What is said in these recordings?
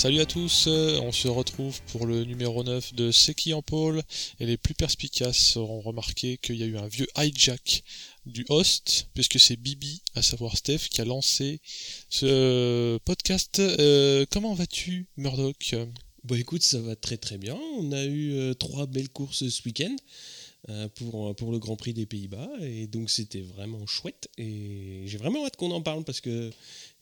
Salut à tous, on se retrouve pour le numéro 9 de C'est qui en pôle et les plus perspicaces auront remarqué qu'il y a eu un vieux hijack du host puisque c'est Bibi, à savoir Steph, qui a lancé ce podcast. Euh, comment vas-tu Murdoch? Bon écoute, ça va très très bien. On a eu euh, trois belles courses ce week-end. Euh, pour, pour le Grand Prix des Pays-Bas et donc c'était vraiment chouette et j'ai vraiment hâte qu'on en parle parce que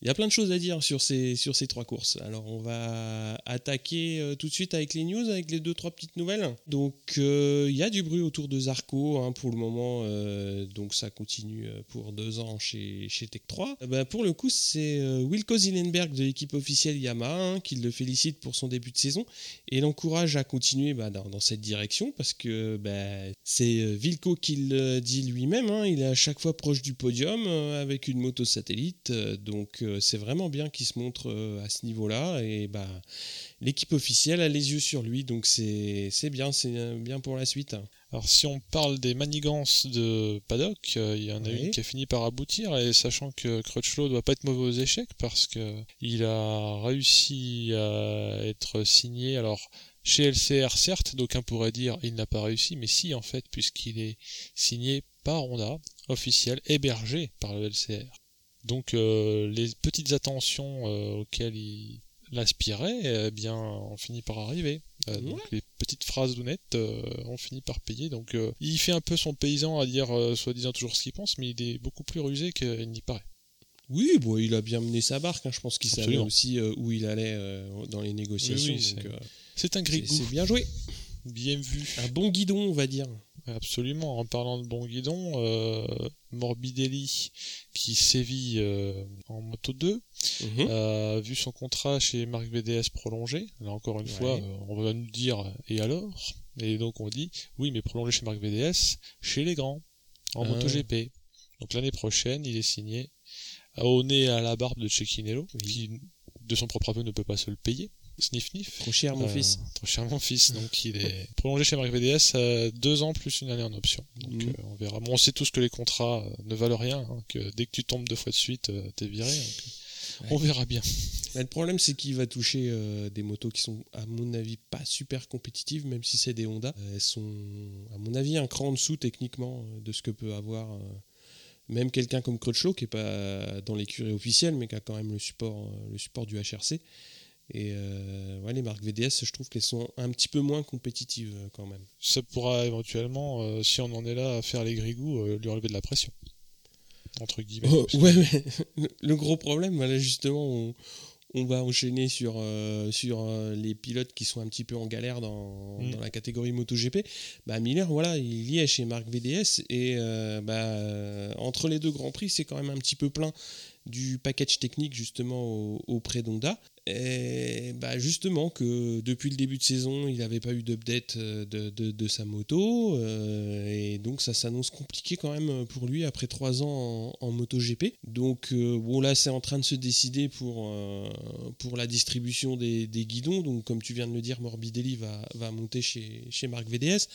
il y a plein de choses à dire sur ces, sur ces trois courses. Alors on va attaquer euh, tout de suite avec les news, avec les deux trois petites nouvelles. Donc euh, il y a du bruit autour de Zarco hein, pour le moment, euh, donc ça continue pour deux ans chez, chez Tech 3. Ben, pour le coup c'est Wilco Zillenberg de l'équipe officielle Yamaha hein, qui le félicite pour son début de saison et l'encourage à continuer bah, dans, cette direction parce que bah, c'est Wilco qui le dit lui-même, hein. il est à chaque fois proche du podium avec une moto satellite, donc c'est vraiment bien qu'il se montre euh, à ce niveau-là. Et bah, l'équipe officielle a les yeux sur lui, donc c'est bien, c'est euh, bien pour la suite. Alors si on parle des manigances de Paddock, euh, il y en a une qui a fini par aboutir, et sachant que Crutchlow doit pas être mauvais aux échecs, parce que il a réussi à être signé, alors chez LCR certes, d'aucuns pourraient dire il n'a pas réussi, mais si en fait, puisqu'il est signé par Honda, officiel, hébergé par le LCR. Donc euh, les petites attentions euh, auxquelles il aspirait, eh bien, ont fini par arriver. Euh, donc les petites phrases d'honnête ont fini par payer. Donc il fait un peu son paysan à dire soi-disant toujours ce qu'il pense, mais il est beaucoup plus rusé qu'il n'y paraît. Oui, bon, il a bien mené sa barque. Hein. Je pense qu'il savait aussi où il allait dans les négociations. c'est un grigou. C'est bien joué. Bien vu. Un bon guidon, on va dire. Absolument. En parlant de bon guidon, euh, Morbidelli, qui sévit euh, en Moto 2, mhm. a vu son contrat chez Marc VDS prolongé. Là encore une fois, euh, on va nous dire et alors? Et donc on dit oui, mais prolongé chez Marc VDS, chez les grands, en Moto ah. MotoGP. Donc l'année prochaine, il est signé au nez à la barbe de Cecchinello, qui de son propre aveu ne peut pas se le payer. Sniff Sniff. Trop cher mon euh, fils. Trop cher mon fils. Donc il est prolongé chez Marc VDS euh, deux ans plus une année en option. Donc mm. euh, on verra. Bon, on sait tous que les contrats ne valent rien, hein, que dès que tu tombes deux fois de suite, t'es viré. On verra bien. le problème, c'est qu'il va toucher des motos qui sont, à mon avis, pas super compétitives, même si c'est des Honda. Elles sont, à mon avis, un cran en dessous techniquement de ce que peut avoir même quelqu'un comme Crutchlow, qui est pas dans l'écurie officielle, mais qui a quand même le support, le support du HRC. Et euh, ouais, les marques VDS, je trouve qu'elles sont un petit peu moins compétitives euh, quand même. Ça pourra éventuellement, euh, si on en est là à faire les grigous, lui enlever de la pression. Entre guillemets. Oh, ouais, mais le gros problème, là justement, on, on va enchaîner sur, sur les pilotes qui sont un petit peu en galère dans, mm. dans la catégorie MotoGP. Bah, Miller, voilà, il y est chez Marc VDS et bah, entre les deux Grands Prix, c'est quand même un petit peu plein du package technique justement auprès d'Honda. Bah justement que depuis le début de saison, il n'avait pas eu d'update euh, de, de, sa moto. Euh, et donc ça s'annonce compliqué quand même pour lui après trois ans en, moto MotoGP. Donc euh, bon là c'est en train de se décider pour, pour la distribution des, des, guidons. Donc comme tu viens de le dire, Morbidelli va, va monter chez, chez Marc VDS.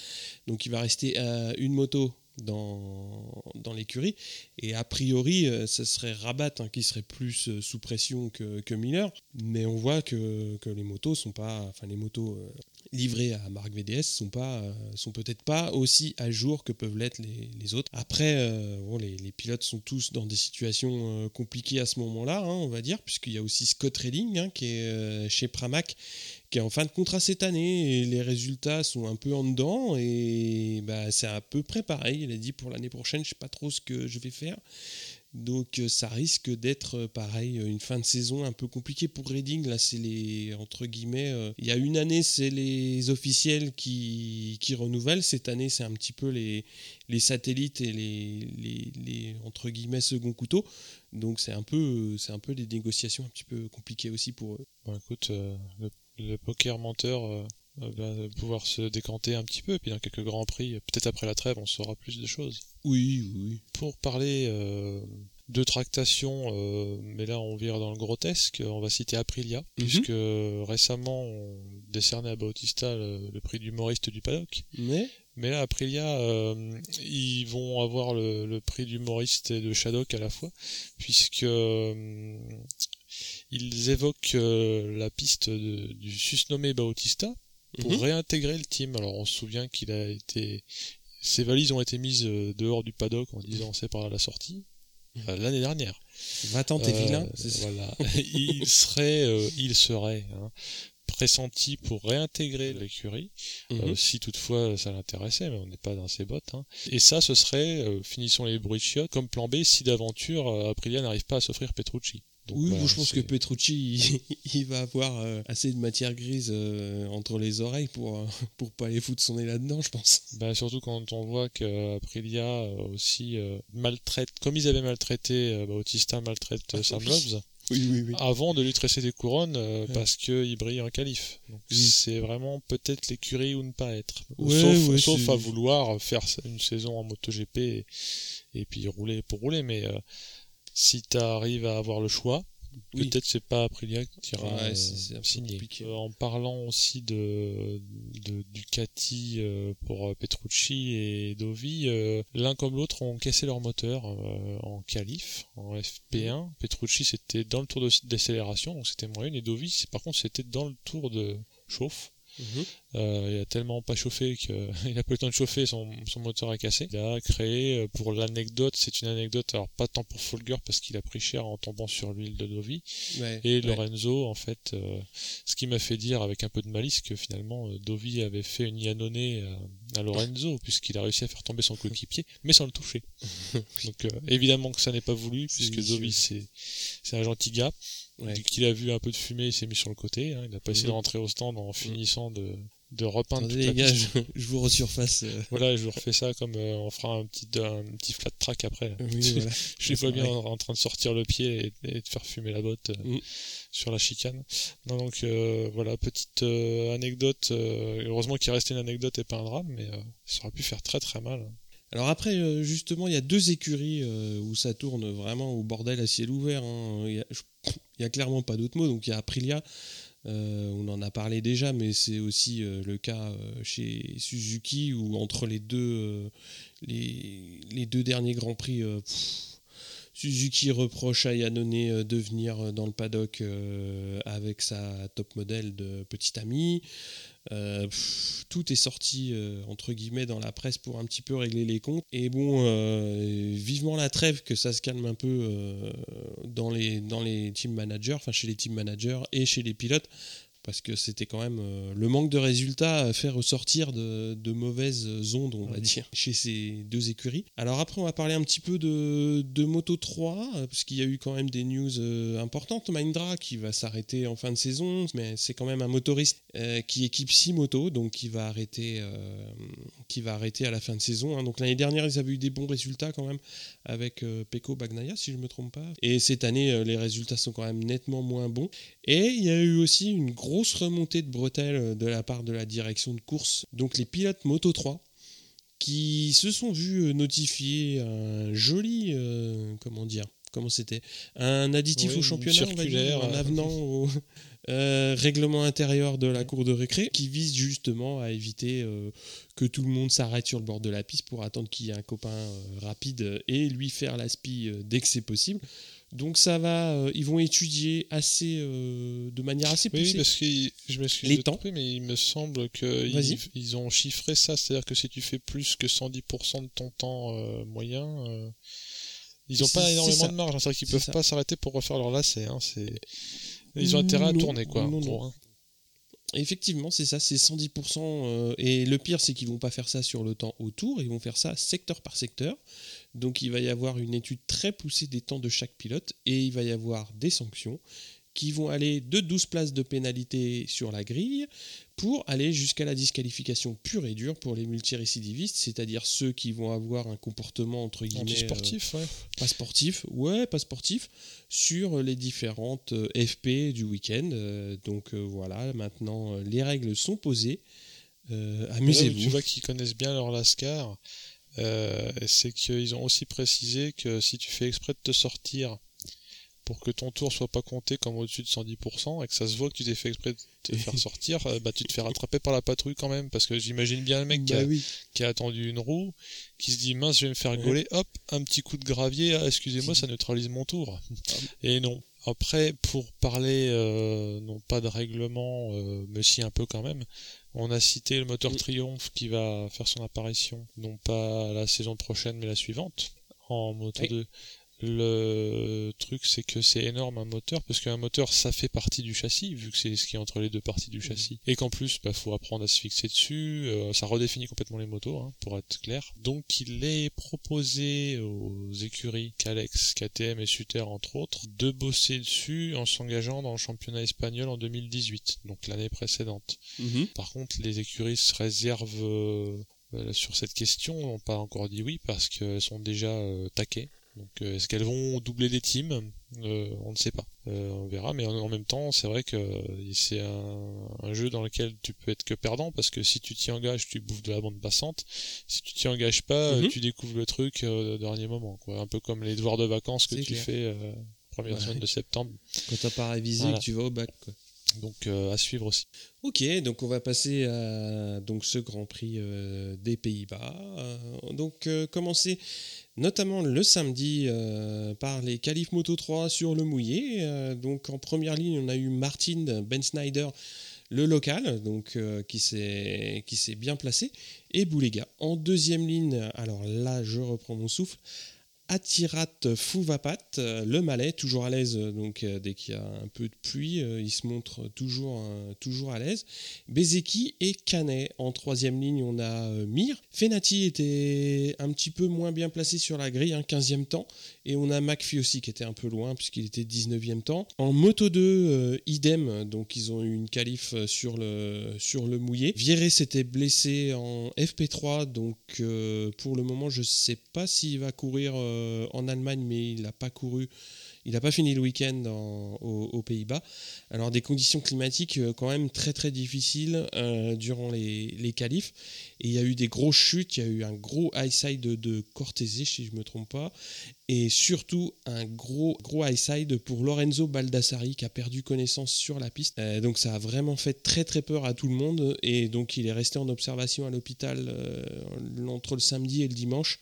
Donc il va rester une moto dans, dans l'écurie. Et a priori, euh, ce serait Rabat hein, qui serait plus euh, sous pression que, que, Miller. Mais on voit que, que, les motos sont pas, enfin les motos euh, livrées à Marc VDS sont pas, sont peut-être pas aussi à jour que peuvent l'être les, autres. Après, bon, les, les, pilotes sont tous dans des situations compliquées à ce moment-là, hein, on va dire, puisqu'il y a aussi Scott Redding hein, qui est chez Pramac qui est en fin de contrat cette année et les résultats sont un peu en dedans et bah, c'est à peu près pareil. Il a dit pour l'année prochaine, je sais pas trop ce que je vais faire. Donc euh, ça risque d'être euh, pareil, une fin de saison un peu compliquée pour Reading. Là, c'est les entre guillemets. Euh, il y a une année, c'est les officiels qui, qui renouvellent. Cette année, c'est un petit peu les, les satellites et les, les, les, entre guillemets second couteau. Donc c'est un peu c'est un peu des négociations un petit peu compliquées aussi pour eux. Bon, écoute, le poker menteur euh, va pouvoir se décanter un petit peu, et puis dans quelques grands prix, peut-être après la trêve, on saura plus de choses. Oui, oui. Pour parler euh, de tractation, euh, mais là on vire dans le grotesque, on va citer Aprilia, mhm. puisque récemment on décernait à Bautista le, prix d'humoriste du paddock. Mais mais là, Aprilia, ils vont avoir le, le prix d'humoriste et de Shadok à la fois, puisque ils évoquent la piste du susnommé Bautista pour mhm. réintégrer le team. Alors on se souvient qu'il a été, ses valises ont été mises dehors du paddock en disant c'est par la sortie l'année dernière. Va-t'en, t'es vilain. Voilà. il serait, il serait hein, pressenti pour réintégrer l'écurie, mhm. euh, si toutefois ça l'intéressait, mais on n'est pas dans ses bottes. Hein. Et ça, ce serait, euh, finissons les bruits chiottes, comme plan B si d'aventure euh, Aprilia n'arrive pas à s'offrir Petrucci. Oui, je pense que Petrucci, il, va avoir assez de matière grise entre les oreilles pour pour pas aller foutre son nez là-dedans, je pense. Bah, surtout quand on voit que Aprilia aussi maltraite, comme ils avaient maltraité Bautista, maltraite ah, Sam Loves avant de lui tresser des couronnes euh, parce qu'il brille en qualif. c'est vraiment peut-être l'écurie ou ne pas être. sauf, à vouloir faire une saison en MotoGP et, et puis rouler pour rouler. Mais euh, si tu arrives à avoir le choix, Peut-être c'est pas Aprilia qui ira ouais, euh, signer. Euh, en parlant aussi de, de Ducati euh, pour Petrucci et Dovi, l'un comme l'autre ont cassé leur moteur en qualif, en FP1. Petrucci c'était dans le tour de décélération, donc c'était moyen, et Dovi par contre c'était dans le tour de chauffe. Mhm. Euh, il a tellement pas chauffé qu'il a pas eu le temps de chauffer, son, son moteur a cassé. Il a créé, euh, pour l'anecdote, c'est une anecdote, alors pas tant pour Folger parce qu'il a pris cher en tombant sur l'huile de Dovi. et Lorenzo, en fait, euh, ce qui m'a fait dire avec un peu de malice que finalement Dovi avait fait une Yannone à, à Lorenzo puisqu'il a réussi à faire tomber son coéquipier, mais sans le toucher. Donc évidemment que ça n'est pas voulu puisque Dovi c'est c'est un gentil gars. Ouais. Qu'il a vu un peu de fumée, il s'est mis sur le côté. Hein. Il n'a pas essayé de rentrer au stand en finissant de, de repeindre toute les gars, je, je, vous resurface. Euh. Voilà, je vous refais ça comme euh, on fera un petit, un petit flat track après. Oui, voilà. je les vois bien en, train de sortir le pied et, de faire fumer la botte euh, mm. sur la chicane. Non, donc voilà, petite anecdote. heureusement qu'il restait une anecdote et pas un drame, mais ça aurait pu faire très très mal. Alors après, euh, justement, il y a deux écuries euh, où ça tourne vraiment au bordel à ciel ouvert. Hein. Il n'y a, clairement pas d'autre mot. Donc il y a Aprilia, euh, on en a parlé déjà, mais c'est aussi le cas chez Suzuki où entre les deux, les, deux derniers Grands Prix, Suzuki reproche à Yannone de venir dans le paddock avec sa top modèle de petit ami. Euh, tout est sorti euh, entre guillemets dans la presse pour un petit peu régler les comptes. Et bon, euh, vivement la trêve que ça se calme un peu dans les dans les team managers, enfin chez les team managers et chez les pilotes, parce que c'était quand même euh, le manque de résultats fait ressortir de, mauvaises ondes, on va dire, chez ces deux écuries. Alors après, on va parler un petit peu de, Moto 3, parce qu'il y a eu quand même des news euh, importantes. Mindra qui va s'arrêter en fin de saison, mais c'est quand même un motoriste euh, qui équipe 6 motos, donc qui va arrêter, qui va arrêter à la fin de saison. Hein. Donc l'année dernière, ils avaient eu des bons résultats quand même avec Peko Bagnaia, si je ne me trompe pas. Et cette année, les résultats sont quand même nettement moins bons. Et il y a eu aussi une grosse remontée de bretelles euh, de la part de la direction de course, donc les pilotes Moto 3, qui se sont vus euh, notifier un joli, euh, comment dire, comment c'était, un additif au championnat, un avenant au règlement intérieur de la cour de récré, qui vise justement à éviter que tout le monde s'arrête sur le bord de la piste pour attendre qu'il y ait un copain rapide et lui faire la spie dès que c'est possible. Donc ça va, euh, ils vont étudier assez, euh, de manière assez poussée. Oui, parce que je m'excuse de temps. mais il me semble qu'ils ils ont chiffré ça, c'est-à-dire que si tu fais plus que 110% de ton temps euh, moyen, ils n'ont pas énormément de marge, hein. c'est-à-dire qu'ils peuvent pas s'arrêter pour refaire leur lacet. Hein. Ils ont intérêt à tourner, quoi. Hein. Effectivement, c'est ça, c'est 110%. et le pire, c'est qu'ils vont pas faire ça sur le temps autour, ils vont faire ça secteur par secteur. Donc il va y avoir une étude très poussée des temps de chaque pilote et il va y avoir des sanctions qui vont aller de 12 places de pénalité sur la grille pour aller jusqu'à la disqualification pure et dure pour les multirécidivistes, c'est-à-dire ceux qui vont avoir un comportement entre guillemets sportif, euh, pas sportif, ouais, pas sportif, sur les différentes euh, FP du week-end. Euh, donc voilà, maintenant les règles sont posées. Amusez-vous. Tu vois qu'ils connaissent bien leur lascar. Euh, c'est qu'ils ont aussi précisé que si tu fais exprès de te sortir pour que ton tour soit pas compté comme au-dessus de 110% et que ça se voit que tu t'es fait exprès de te faire sortir, euh, bah tu te fais rattraper par la patrouille quand même. Parce que j'imagine bien le mec qui, a, bah qui, a, attendu une roue, qui se dit mince je vais me faire gauler, hop un petit coup de gravier, ah, excusez-moi ça neutralise mon tour. Et non, Après, pour parler non pas de règlement, mais si un peu quand même, on a cité le moteur mm. Triumph qui va faire son apparition, non pas la saison prochaine mais la suivante, en moto 2. Le truc, c'est que c'est énorme un moteur, parce qu'un moteur, ça fait partie du châssis, vu que c'est ce qui est entre les deux parties du châssis. Et qu'en plus, bah, faut apprendre à se fixer dessus, euh, ça redéfinit complètement les motos, hein, pour être clair. Donc, il est proposé aux écuries Calex, KTM et Suter, entre autres, de bosser dessus en s'engageant dans le championnat espagnol en 2018, donc l'année précédente. Mhm. Par contre, les écuries se réservent euh, euh, sur cette question, n'ont pas encore dit oui, parce qu'elles sont déjà taquées donc euh, est-ce qu'elles vont doubler les teams? Euh, On ne sait pas. Euh, on verra, mais en, même temps, c'est vrai que c'est un, jeu dans lequel tu peux être que perdant parce que si tu t'y engages, tu bouffes de la bande passante. Si tu t'y engages pas, mhm. tu découvres le truc au dernier moment. Quoi. Un peu comme les devoirs de vacances que tu fais première semaine de septembre. Quand t'as pas révisé, que tu vas au bac. Quoi. Donc à suivre aussi. Ok, donc on va passer à donc ce Grand Prix des Pays-Bas. donc commencer notamment le samedi euh, par les qualifs Moto 3 sur le mouillé. Euh, donc en première ligne, on a eu Martin Ben Snyder, le local, donc euh, qui s'est bien placé, et Boulega. En deuxième ligne, alors là, je reprends mon souffle. Atirat Fouvapat, le Malais, toujours à l'aise donc dès qu'il y a un peu de pluie, il se montre toujours, toujours à l'aise. Bezeki et Canet en troisième ligne, on a Mir. Fenati était un petit peu moins bien placé sur la grille, un 15e temps, et on a McPhee aussi qui était un peu loin puisqu'il était 19e temps. En Moto 2, idem, donc ils ont eu une qualif sur le, sur le mouillé. Vieré s'était blessé en FP3, donc pour le moment je sais pas s'il va courir euh, en Allemagne, mais il n'a pas couru. Il n'a pas fini le week-end aux, Pays-Bas. Alors des conditions climatiques euh, quand même très très difficiles euh, durant les, les qualifs. Et il y a eu des grosses chutes, il y a eu un gros high side de, de si je ne me trompe pas. Et surtout un gros gros high side pour Lorenzo Baldassari qui a perdu connaissance sur la piste. donc ça a vraiment fait très très peur à tout le monde. Et donc il est resté en observation à l'hôpital entre le samedi et le dimanche.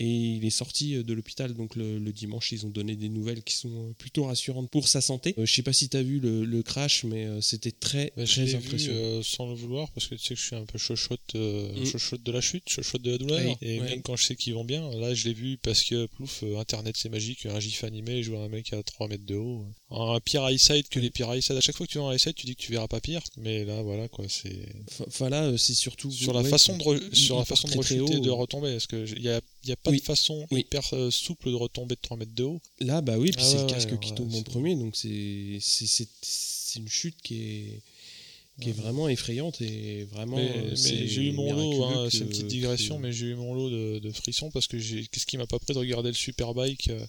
Et il est sorti euh, de l'hôpital donc le, dimanche. Ils ont donné des nouvelles qui sont euh, plutôt rassurantes pour sa santé. Euh, je sais pas si tu as vu le, crash, mais c'était très, bah, très impressionnant. sans le vouloir, parce que tu sais que je suis un peu chochotte, mm. de la chute, chochotte de la douleur. et même quand je sais qu'ils vont bien, là je l'ai vu parce que plouf, Internet c'est magique, un gif animé, je vois un mec à 3 mètres de haut. Un pire eyesight que les pires eyesight. À chaque fois que tu vois un eyesight, tu dis que tu verras pas pire. Mais là, voilà quoi, c'est. Enfin là, c'est surtout. Sur la façon de, sur la façon de rechuter, de retomber. Est-ce que il y a n'y a pas de façon hyper euh, souple de retomber de 3 mètres de haut. Là, bah oui, puis ah c'est le casque qui tombe en premier, donc c'est une chute qui est qui est vraiment effrayante et vraiment. Mais, j'ai eu mon lot, hein, c'est une petite digression, mais j'ai eu mon lot de, de frissons parce que qu'est-ce qui m'a pas pris de regarder le Superbike euh,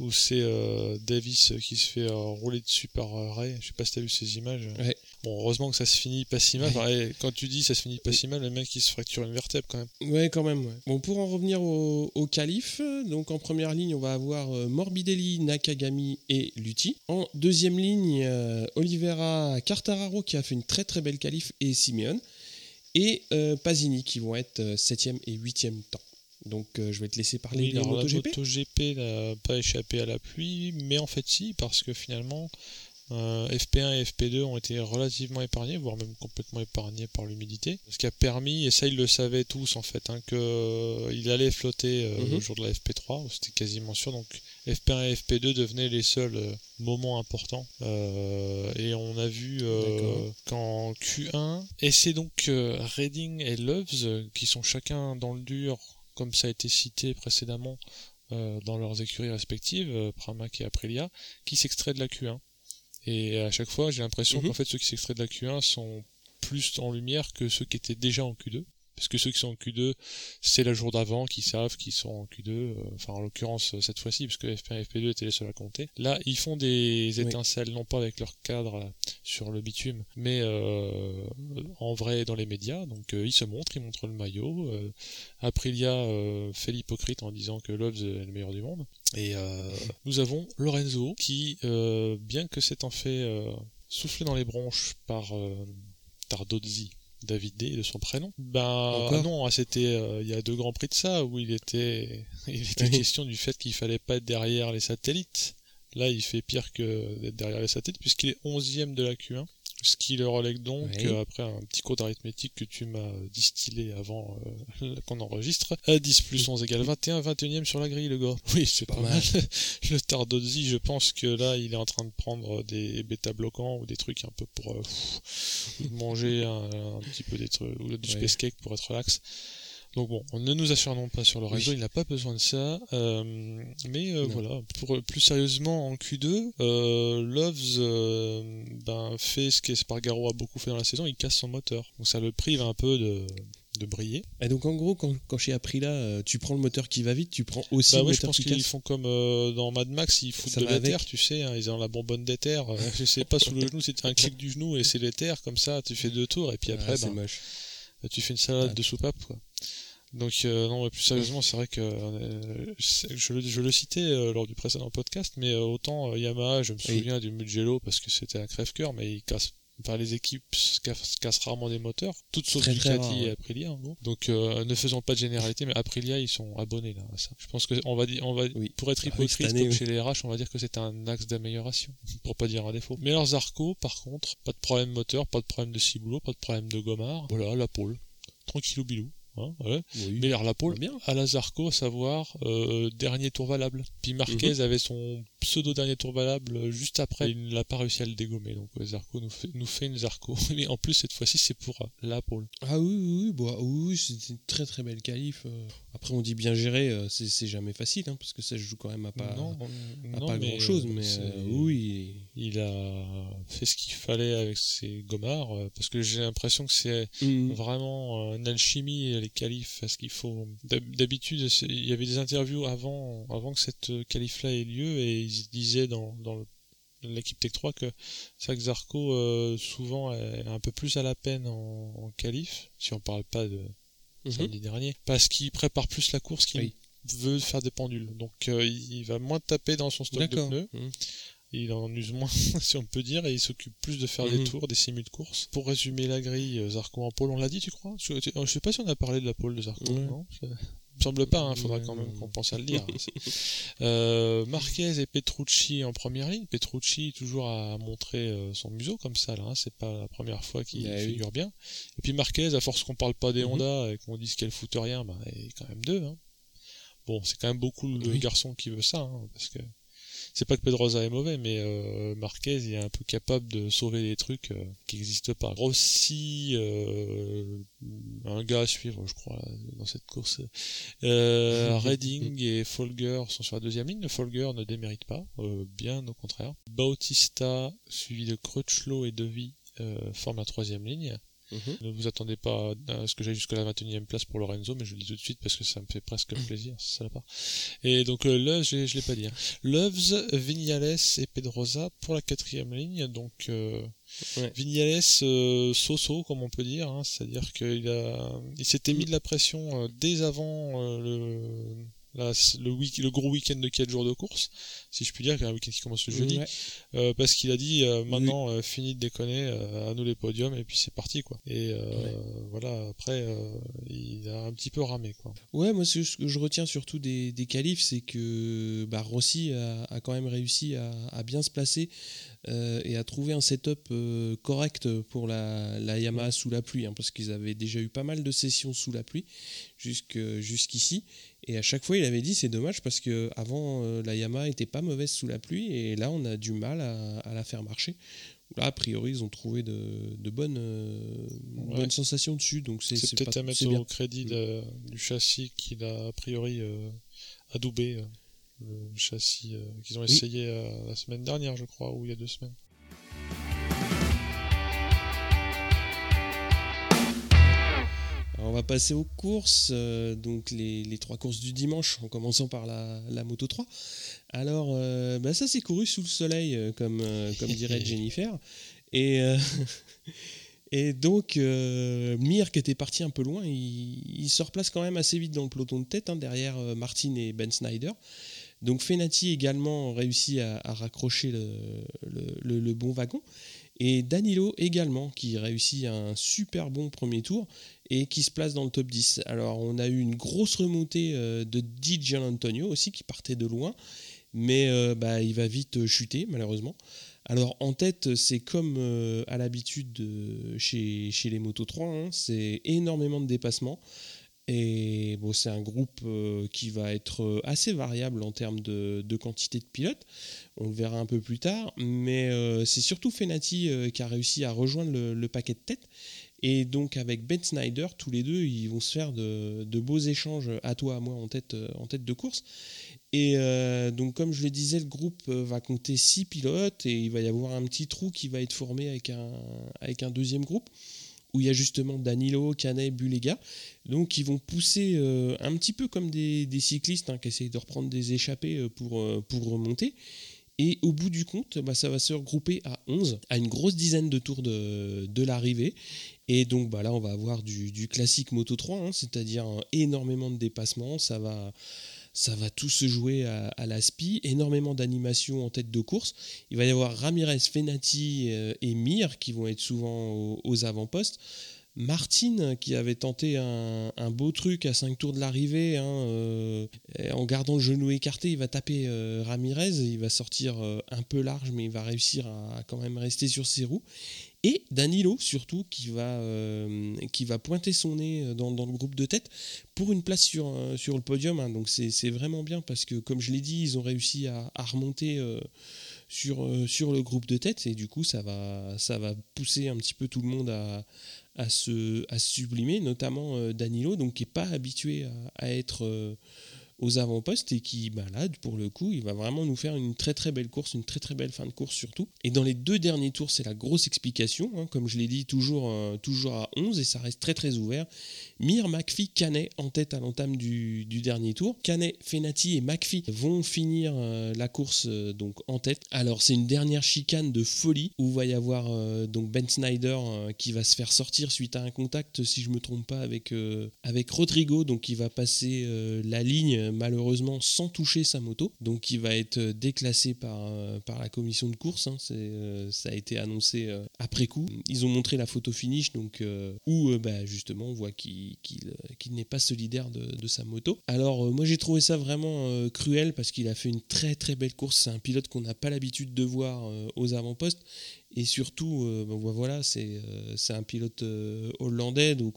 où c'est euh, Davis qui se fait rouler dessus par Ray. Je sais pas si t'as vu ces images. Ouais. Bon, heureusement que ça se finit pas si mal. quand tu dis ça se finit pas si mal, le mec il se fracture une vertèbre quand même. Ouais, quand même. Bon, pour en revenir au, au calife, donc en première ligne, on va avoir euh, Morbidelli, Nakagami et Lutti. En deuxième ligne, euh, Olivera Cartararo qui a fait une très très belle qualif et Simeone. Et euh, Pasini qui vont être 7ème et 8ème temps. Donc je vais te laisser parler de MotoGP. MotoGP n'a pas échappé à la pluie, mais en fait si, parce que finalement euh, FP1 et FP2 ont été relativement épargnés, voire même complètement épargnés par l'humidité. Ce qui a permis, et ça ils le savaient tous en fait, hein, qu'il euh, allait flotter euh, mhm. le jour de la FP3, c'était quasiment sûr. Donc FP1 et FP2 devenaient les seuls moments importants. et on a vu qu'en Q1, et c'est donc Reading et Loves qui sont chacun dans le dur, comme ça a été cité précédemment. dans leurs écuries respectives, Pramac et Aprilia, qui s'extraient de la Q1. Et à chaque fois, j'ai l'impression mhm. qu'en fait, ceux qui s'extraient de la Q1 sont plus en lumière que ceux qui étaient déjà en Q2 parce que ceux qui sont en Q2, c'est la jour d'avant qui savent qu'ils sont en Q2, euh, enfin en l'occurrence euh, cette fois-ci, parce que FP1 et FP2 étaient les seuls à compter. Là, ils font des étincelles, non pas avec leur cadre euh, sur le bitume, mais en vrai dans les médias, donc ils se montrent, ils montrent le maillot. Aprilia fait l'hypocrite en disant que Loves est le meilleur du monde. Et nous avons Lorenzo qui, bien que en fait soufflé dans les bronches par Tardozzi, David D de son prénom. Ben non, c'était euh, il y a deux grands prix de ça où il était il était question du fait qu'il fallait pas être derrière les satellites. Là, il fait pire que d'être derrière les satellites, puisqu'il est 11e de la Q1. Ce qui le relègue donc, euh, après un petit cours d'arithmétique que tu m'as distillé avant euh, qu'on enregistre, à 10 plus 11 égale 21, 21ème sur la grille, le gars. Oui, c'est pas, mal. le Tardozzi, je pense que là, il est en train de prendre des bêta-bloquants ou des trucs un peu pour euh, manger un, petit peu des trucs, ou du space cake pour être relax. Donc bon, on ne nous acharnons pas sur le réseau, il n'a pas besoin de ça. Euh, mais euh, voilà, pour plus sérieusement en Q2, euh, Loves ben, fait ce qu'Espargaro a beaucoup fait dans la saison, il casse son moteur. Donc ça le prive un peu de, de briller. Et donc en gros, quand, quand chez Aprila, tu prends le moteur qui va vite, tu prends aussi bah le ouais, moteur je pense qu'ils font comme dans Mad Max, ils foutent de l'éther, tu sais, hein, ils ont la bonbonne d'éther. je sais pas, sous le genou, c'est un clic du genou et c'est l'éther, comme ça, tu fais deux tours et puis après, ah, ben, tu fais une salade de soupape. Quoi. Donc euh, non, plus sérieusement, c'est vrai que euh, je, le, je, le, citais euh, lors du précédent podcast, mais autant Yamaha, je me souviens du Mugello parce que c'était un crève-cœur, mais il casse par les équipes cassent, rarement des moteurs, toutes sauf Ducati et Aprilia en gros. Donc ne faisons pas de généralité, mais Aprilia ils sont abonnés là à ça. Je pense que on va dire, on va pour être ah hypocrite comme chez les RH, on va dire que c'est un axe d'amélioration, pour pas dire un défaut. Mais leurs Zarco, par contre, pas de problème moteur, pas de problème de ciboulot, pas de problème de gommard. Voilà, la pole, tranquillou bilou. Hein, ouais. Mais bien. à la Zarco, à savoir euh, dernier tour valable. Puis Marquez mhm. avait son pseudo dernier tour valable euh, juste après, il n'a pas réussi à le dégommer. Donc euh, Zarco nous fait, nous fait une Zarco. Mais en plus cette fois-ci c'est pour la pole. Ah oui oui bah, oui, c'est une très très belle qualif. Après on dit bien géré, c'est jamais facile hein, parce que ça joue quand même à pas, pas grand chose. Mais oui, il a fait ce qu'il fallait avec ses gommards parce que j'ai l'impression que c'est mhm. vraiment une alchimie les qualifs ce qu'il faut d'habitude il y avait des interviews avant avant que cette qualif là ait lieu et ils disaient dans, dans l'équipe Tech 3 que Zach Zarco euh, souvent est un peu plus à la peine en, en qualif si on parle pas de mm samedi dernier parce qu'il prépare plus la course qu'il veut faire des pendules. Donc euh, il va moins taper dans son stock de pneus. Mhm. Il en use moins, si on peut dire, et il s'occupe plus de faire des mhm. tours, des simus de course. Pour résumer la grille, euh, Zarco en pôle, on l'a dit, tu crois? Je, je, sais pas si on a parlé de la pôle de Zarco, non? Me semble pas, il hein, faudra quand même qu'on pense à le dire. euh, Marquez et Petrucci en première ligne. Petrucci toujours à montrer euh, son museau comme ça, là. Hein. C'est pas la première fois qu'il bah figure bien. Et puis Marquez, à force qu'on parle pas des mhm. Honda et qu'on dise qu'elle fout rien, bah, il est quand même deux. Hein. Bon, c'est quand même beaucoup de garçons qui veulent ça, parce que c'est pas que Pedrosa est mauvais, mais euh, Marquez il est un peu capable de sauver des trucs euh, qui n'existent pas. Rossi, euh, un gars à suivre, je crois, dans cette course. Euh, Redding et Folger sont sur la deuxième ligne. Le Folger ne démérite pas, bien au contraire. Bautista, suivi de Crutchlow et Devi, forment la troisième ligne. Mhm. Ne vous attendez pas à ce que j'aille jusqu'à la 21 e place pour Lorenzo, mais je le dis tout de suite parce que ça me fait presque plaisir, ça la part. Et donc euh, là, je, je l'ai pas dit. Hein. Loves, Vignales et Pedrosa pour la quatrième ligne. Donc euh, Vignales, euh, so-so, comme on peut dire, hein, c'est-à-dire qu'il a, il s'était mis de la pression euh, dès avant euh, le le, week le gros week-end de 4 jours de course, si je puis dire, un week-end qui commence le jeudi, euh, parce qu'il a dit euh, maintenant euh, fini de déconner, à nous les podiums et puis c'est parti quoi. Et voilà, après il a un petit peu ramé quoi. Ouais, moi ce que je retiens surtout des, des qualifs, c'est que bah, Rossi a, a, quand même réussi à, à bien se placer et à trouver un setup correct pour la, la Yamaha sous la pluie, hein, parce qu'ils avaient déjà eu pas mal de sessions sous la pluie jusqu'ici. Et à chaque fois, il avait dit c'est dommage parce que avant la Yamaha était pas mauvaise sous la pluie et là on a du mal à, la faire marcher. Là, a priori, ils ont trouvé de, bonnes, euh, bonnes sensations dessus. Donc c'est, peut-être à mettre au crédit du châssis qu'il a a priori euh, adoubé, le châssis qu'ils ont essayé la semaine dernière, je crois, ou il y a deux semaines. On va passer aux courses, euh, donc les, trois courses du dimanche, en commençant par la, Moto 3. Alors, euh, bah, ça s'est couru sous le soleil, euh, comme, comme dirait Jennifer. Et, et donc, Mir, qui était parti un peu loin, il, se replace quand même assez vite dans le peloton de tête, hein, derrière Martin et Ben Snyder. Donc Fenati également réussit à, raccrocher le, bon wagon. Et Danilo également, qui réussit un super bon premier tour et qui se place dans le top 10. Alors on a eu une grosse remontée euh, de Di Antonio aussi, qui partait de loin. mais bah, il va vite chuter malheureusement. Alors en tête, c'est comme à l'habitude chez, les Moto 3, hein, c'est énormément de dépassements. Et bon, c'est un groupe euh, qui va être euh, assez variable en termes de, quantité de pilotes. On le verra un peu plus tard. Mais euh, c'est surtout Fenati qui a réussi à rejoindre le, paquet de tête. Et donc avec Ben Snyder, tous les deux, ils vont se faire de, beaux échanges à toi, à moi, en tête, en tête de course. Et donc comme je le disais, le groupe va compter six pilotes et il va y avoir un petit trou qui va être formé avec un, deuxième groupe où il y a justement Danilo, Canet, Bulega, donc ils vont pousser euh, un petit peu comme des, cyclistes hein, qui essayent de reprendre des échappées euh, euh, pour remonter. Et au bout du compte, bah, ça va se regrouper à 11, à une grosse dizaine de tours de, l'arrivée. Et donc bah, là, on va avoir du, classique Moto 3, hein, c'est-à-dire énormément de dépassements. Ça va, ça va tout se jouer à, la SPI, énormément d'animation en tête de course. Il va y avoir Ramirez, Fenati euh, et Mir qui vont être souvent aux, avant-postes. Martin qui avait tenté un, beau truc à 5 tours de l'arrivée, hein, euh, en gardant le genou écarté, il va taper euh, Ramirez, il va sortir un peu large, mais il va réussir à, quand même rester sur ses roues et Danilo surtout qui va, euh, qui va pointer son nez euh, dans, le groupe de tête pour une place sur, euh, sur le podium. Hein. Donc c'est vraiment bien parce que comme je l'ai dit, ils ont réussi à, remonter sur, sur le groupe de tête et du coup ça va, ça va pousser un petit peu tout le monde à, à, se, sublimer, notamment Danilo donc, qui n'est pas habitué à, être aux avant-postes et qui, bah là, pour le coup, il va vraiment nous faire une très très belle course, une très très belle fin de course surtout. Et dans les deux derniers tours, c'est la grosse explication, hein. comme je l'ai dit, toujours, euh, toujours à 11 et ça reste très très ouvert. Mir, McPhee, Canet en tête à l'entame du, dernier tour. Canet, Fenati et McPhee vont finir euh, la course euh, donc en tête. Alors c'est une dernière chicane de folie où va y avoir donc Ben Snyder qui va se faire sortir suite à un contact, si je me trompe pas, avec, avec Rodrigo, donc il va passer la ligne malheureusement sans toucher sa moto. Donc il va être déclassé par, euh, par la commission de course. Hein. Euh, ça a été annoncé euh, après coup. Ils ont montré la photo finish donc, où bah, justement on voit qu'il n'est pas solidaire de, de, sa moto. Alors moi j'ai trouvé ça vraiment cruel parce qu'il a fait une très très belle course. C'est un pilote qu'on n'a pas l'habitude de voir aux avant-postes et surtout, euh, ben, voilà, euh, c'est un pilote euh, hollandais, donc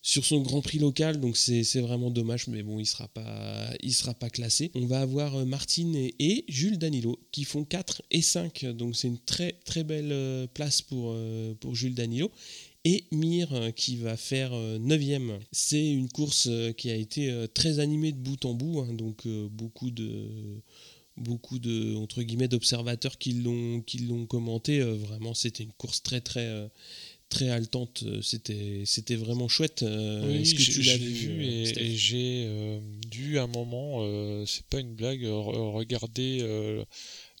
sur son Grand Prix local, donc c'est vraiment dommage, mais bon, il sera pas, il sera pas classé. On va avoir Martine et, Jules Danilo qui font 4 et 5, donc c'est une très très belle place pour, pour Jules Danilo et Mir qui va faire 9ème. C'est une course qui a été très animée de bout en bout, hein, donc beaucoup de beaucoup de entre guillemets d'observateurs qui l'ont qui l'ont commenté. Euh, vraiment, c'était une course très très euh, très haletante. Euh, c'était c'était vraiment chouette. oui, Est-ce que tu l'as vu et, j'ai dû à un moment, c'est pas une blague, regarder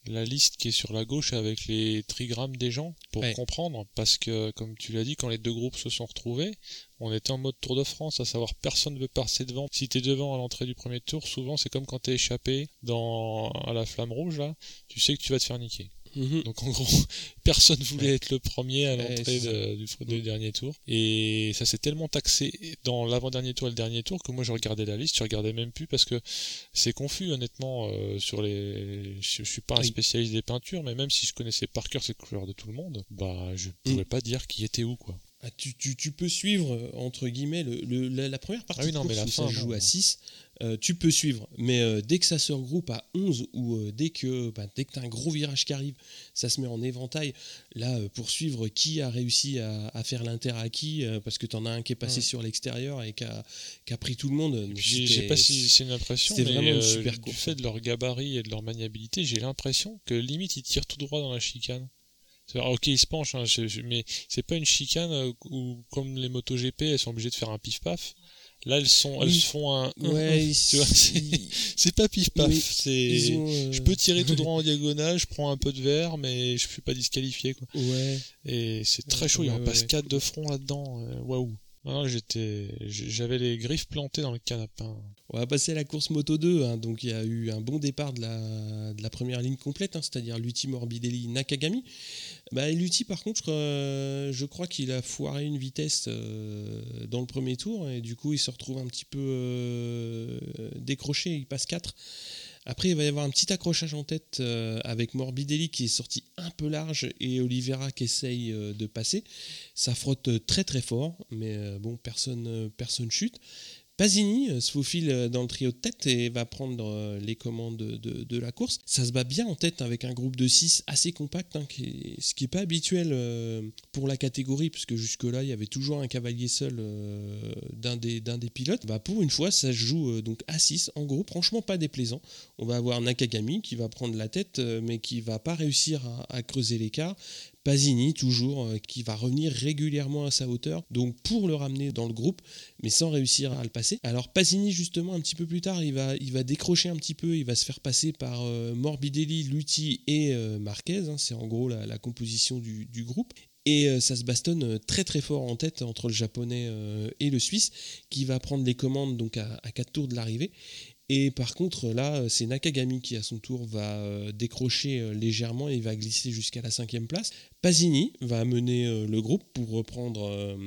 la liste qui est sur la gauche avec les trigrammes des gens pour comprendre parce que comme tu l'as dit quand les deux groupes se sont retrouvés on était en mode Tour de France, à savoir personne ne veut passer devant. Si t'es devant à l'entrée du premier tour, souvent c'est comme quand t'es échappé dans à la flamme rouge là, tu sais que tu vas te faire niquer. Mhm. Donc en gros, personne voulait être le premier à l'entrée du, mhm. dernier tour. Et ça s'est tellement taxé dans l'avant-dernier tour et le dernier tour que moi je regardais la liste, je regardais même plus parce que c'est confus honnêtement euh, sur les. Je, suis pas un spécialiste des peintures, mais même si je connaissais par cœur ces couleurs de tout le monde, bah je pouvais mm. pas dire qui était où quoi. Ah, tu, tu, peux suivre, entre guillemets, le, la, première partie ah oui, non, mais la où ça joue à 6, euh, tu peux suivre. Mais euh, dès que ça se regroupe à 11 ou dès que, bah, dès que tu as un gros virage qui arrive, ça se met en éventail. Là, pour suivre qui a réussi à, faire l'inter à qui, parce que tu en as un qui est passé sur l'extérieur et qui a, qui a, pris tout le monde. Je sais pas si c'est une impression, mais vraiment super du fait de leur gabarit et de leur maniabilité, j'ai l'impression que limite ils tirent tout droit dans la chicane. Ok, ils se penchent, hein, mais c'est pas une chicane euh, où, comme les motos GP, elles sont obligées de faire un pif-paf. Là, elles sont, elles font un. Ouais, c'est pas pif-paf. c'est. Euh, je peux tirer tout droit en diagonale, je prends un peu de verre, mais je suis pas disqualifié, quoi. Ouais. Et c'est très chaud, il en passe 4 de front là-dedans. Euh, waouh. j'étais, j'avais les griffes plantées dans le canapé. On va passer à la course Moto 2. Hein. Donc il y a eu un bon départ de la, de la première ligne complète, hein, c'est-à-dire Lutti Morbidelli Nakagami. Bah, par contre, je crois, qu'il a foiré une vitesse euh, dans le premier tour et du coup il se retrouve un petit peu euh, décroché. Il passe 4 Après, il va y avoir un petit accrochage en tête avec Morbidelli qui est sorti un peu large et Oliveira qui essaye de passer. Ça frotte très très fort, mais bon, personne, personne chute. Pasini euh, se faufile euh, dans le trio de tête et va prendre euh, les commandes de, la course. Ça se bat bien en tête avec un groupe de 6 assez compact, hein, ce qui n'est pas habituel pour la catégorie, puisque jusque-là, il y avait toujours un cavalier seul d'un des, pilotes. Bah, pour une fois, ça se joue donc à 6 en groupe, franchement pas déplaisant. On va avoir Nakagami qui va prendre la tête, mais qui va pas réussir à creuser l'écart. Pasini, toujours, euh, qui va revenir régulièrement à sa hauteur, donc pour le ramener dans le groupe, mais sans réussir à le passer. Alors Pasini, justement, un petit peu plus tard, il va, il va décrocher un petit peu, il va se faire passer par euh, Morbidelli, Lutti et euh, Marquez, hein. c'est en gros la, composition du, groupe. Et ça se bastonne très très fort en tête entre le japonais et le suisse, qui va prendre les commandes donc à, à 4 tours de l'arrivée. Et par contre, là, c'est Nakagami qui, à son tour, va euh, décrocher euh, légèrement et va glisser jusqu'à la cinquième place. Pasini va mener euh, le groupe pour reprendre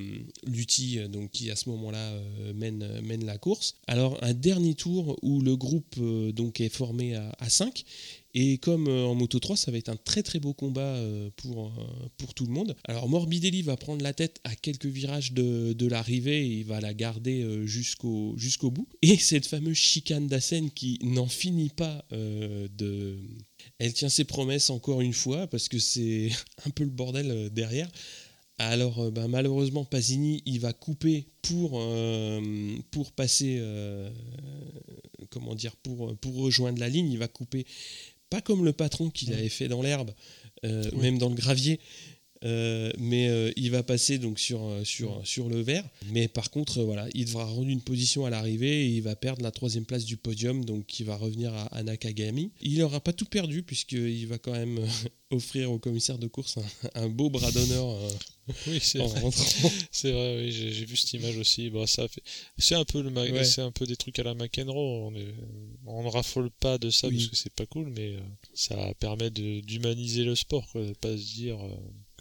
Lutti, donc qui à ce moment-là mène, la course. Alors, un dernier tour où le groupe donc est formé à 5 et comme euh, en Moto 3, ça va être un très très beau combat euh, pour, euh, pour tout le monde. Alors Morbidelli va prendre la tête à quelques virages de, de l'arrivée et il va la garder jusqu'au jusqu'au bout. Et cette fameuse chicane d'Assen qui n'en finit pas de... Elle tient ses promesses encore une fois parce que c'est un peu le bordel derrière. Alors ben, malheureusement Pasini il va couper pour, pour passer comment dire pour, pour rejoindre la ligne, il va couper pas comme le patron qu'il avait fait dans l'herbe, euh, même dans le gravier. Euh, mais euh, il va passer donc sur, sur, sur le vert. Mais par contre, voilà, il devra rendre une position à l'arrivée et il va perdre la troisième place du podium, donc il va revenir à, Nakagami. Il n'aura pas tout perdu puisqu'il va quand même offrir au commissaire de course un, beau bras d'honneur. oui, c'est vrai. c'est vrai, oui, j'ai vu cette image aussi. Bon, ça fait... C'est un peu le c'est un peu des trucs à la McEnroe. On, est... on ne raffole pas de ça parce que c'est pas cool, mais ça permet d'humaniser le sport, quoi, de pas se dire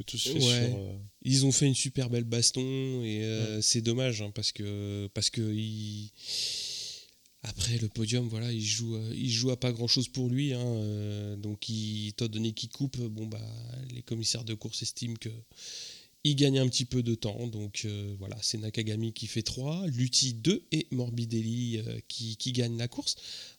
fait sur. Euh, ils ont fait une super belle baston et euh, c'est dommage hein, parce que parce que après le podium, voilà, il joue, euh, il joue à pas grand chose pour lui. Hein, donc, étant donné qu'il coupe, bon bah, les commissaires de course estiment que il gagne un petit peu de temps. Donc voilà, c'est Nakagami qui fait 3, Lutti 2 et Morbidelli qui, qui gagne la course.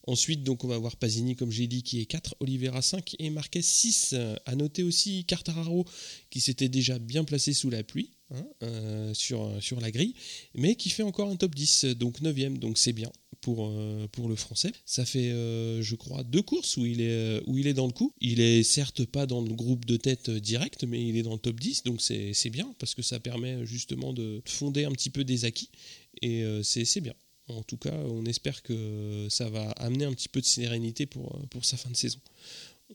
Ensuite, donc, on va voir Pasini, comme j'ai dit, qui est 4, Oliveira 5 et Marquez 6. À noter aussi Cartararo, qui s'était déjà bien placé sous la pluie hein, euh, sur, sur la grille, mais qui fait encore un top 10, donc 9ème, donc c'est bien pour, euh, pour le français. Ça fait, euh, je crois, deux courses où il, est, où il est dans le coup. Il est certes pas dans le groupe de tête direct, mais il est dans le top 10, donc c'est bien, parce que ça permet justement de fonder un petit peu des acquis, et c'est bien. En tout cas, on espère que ça va amener un petit peu de sérénité pour, pour sa fin de saison.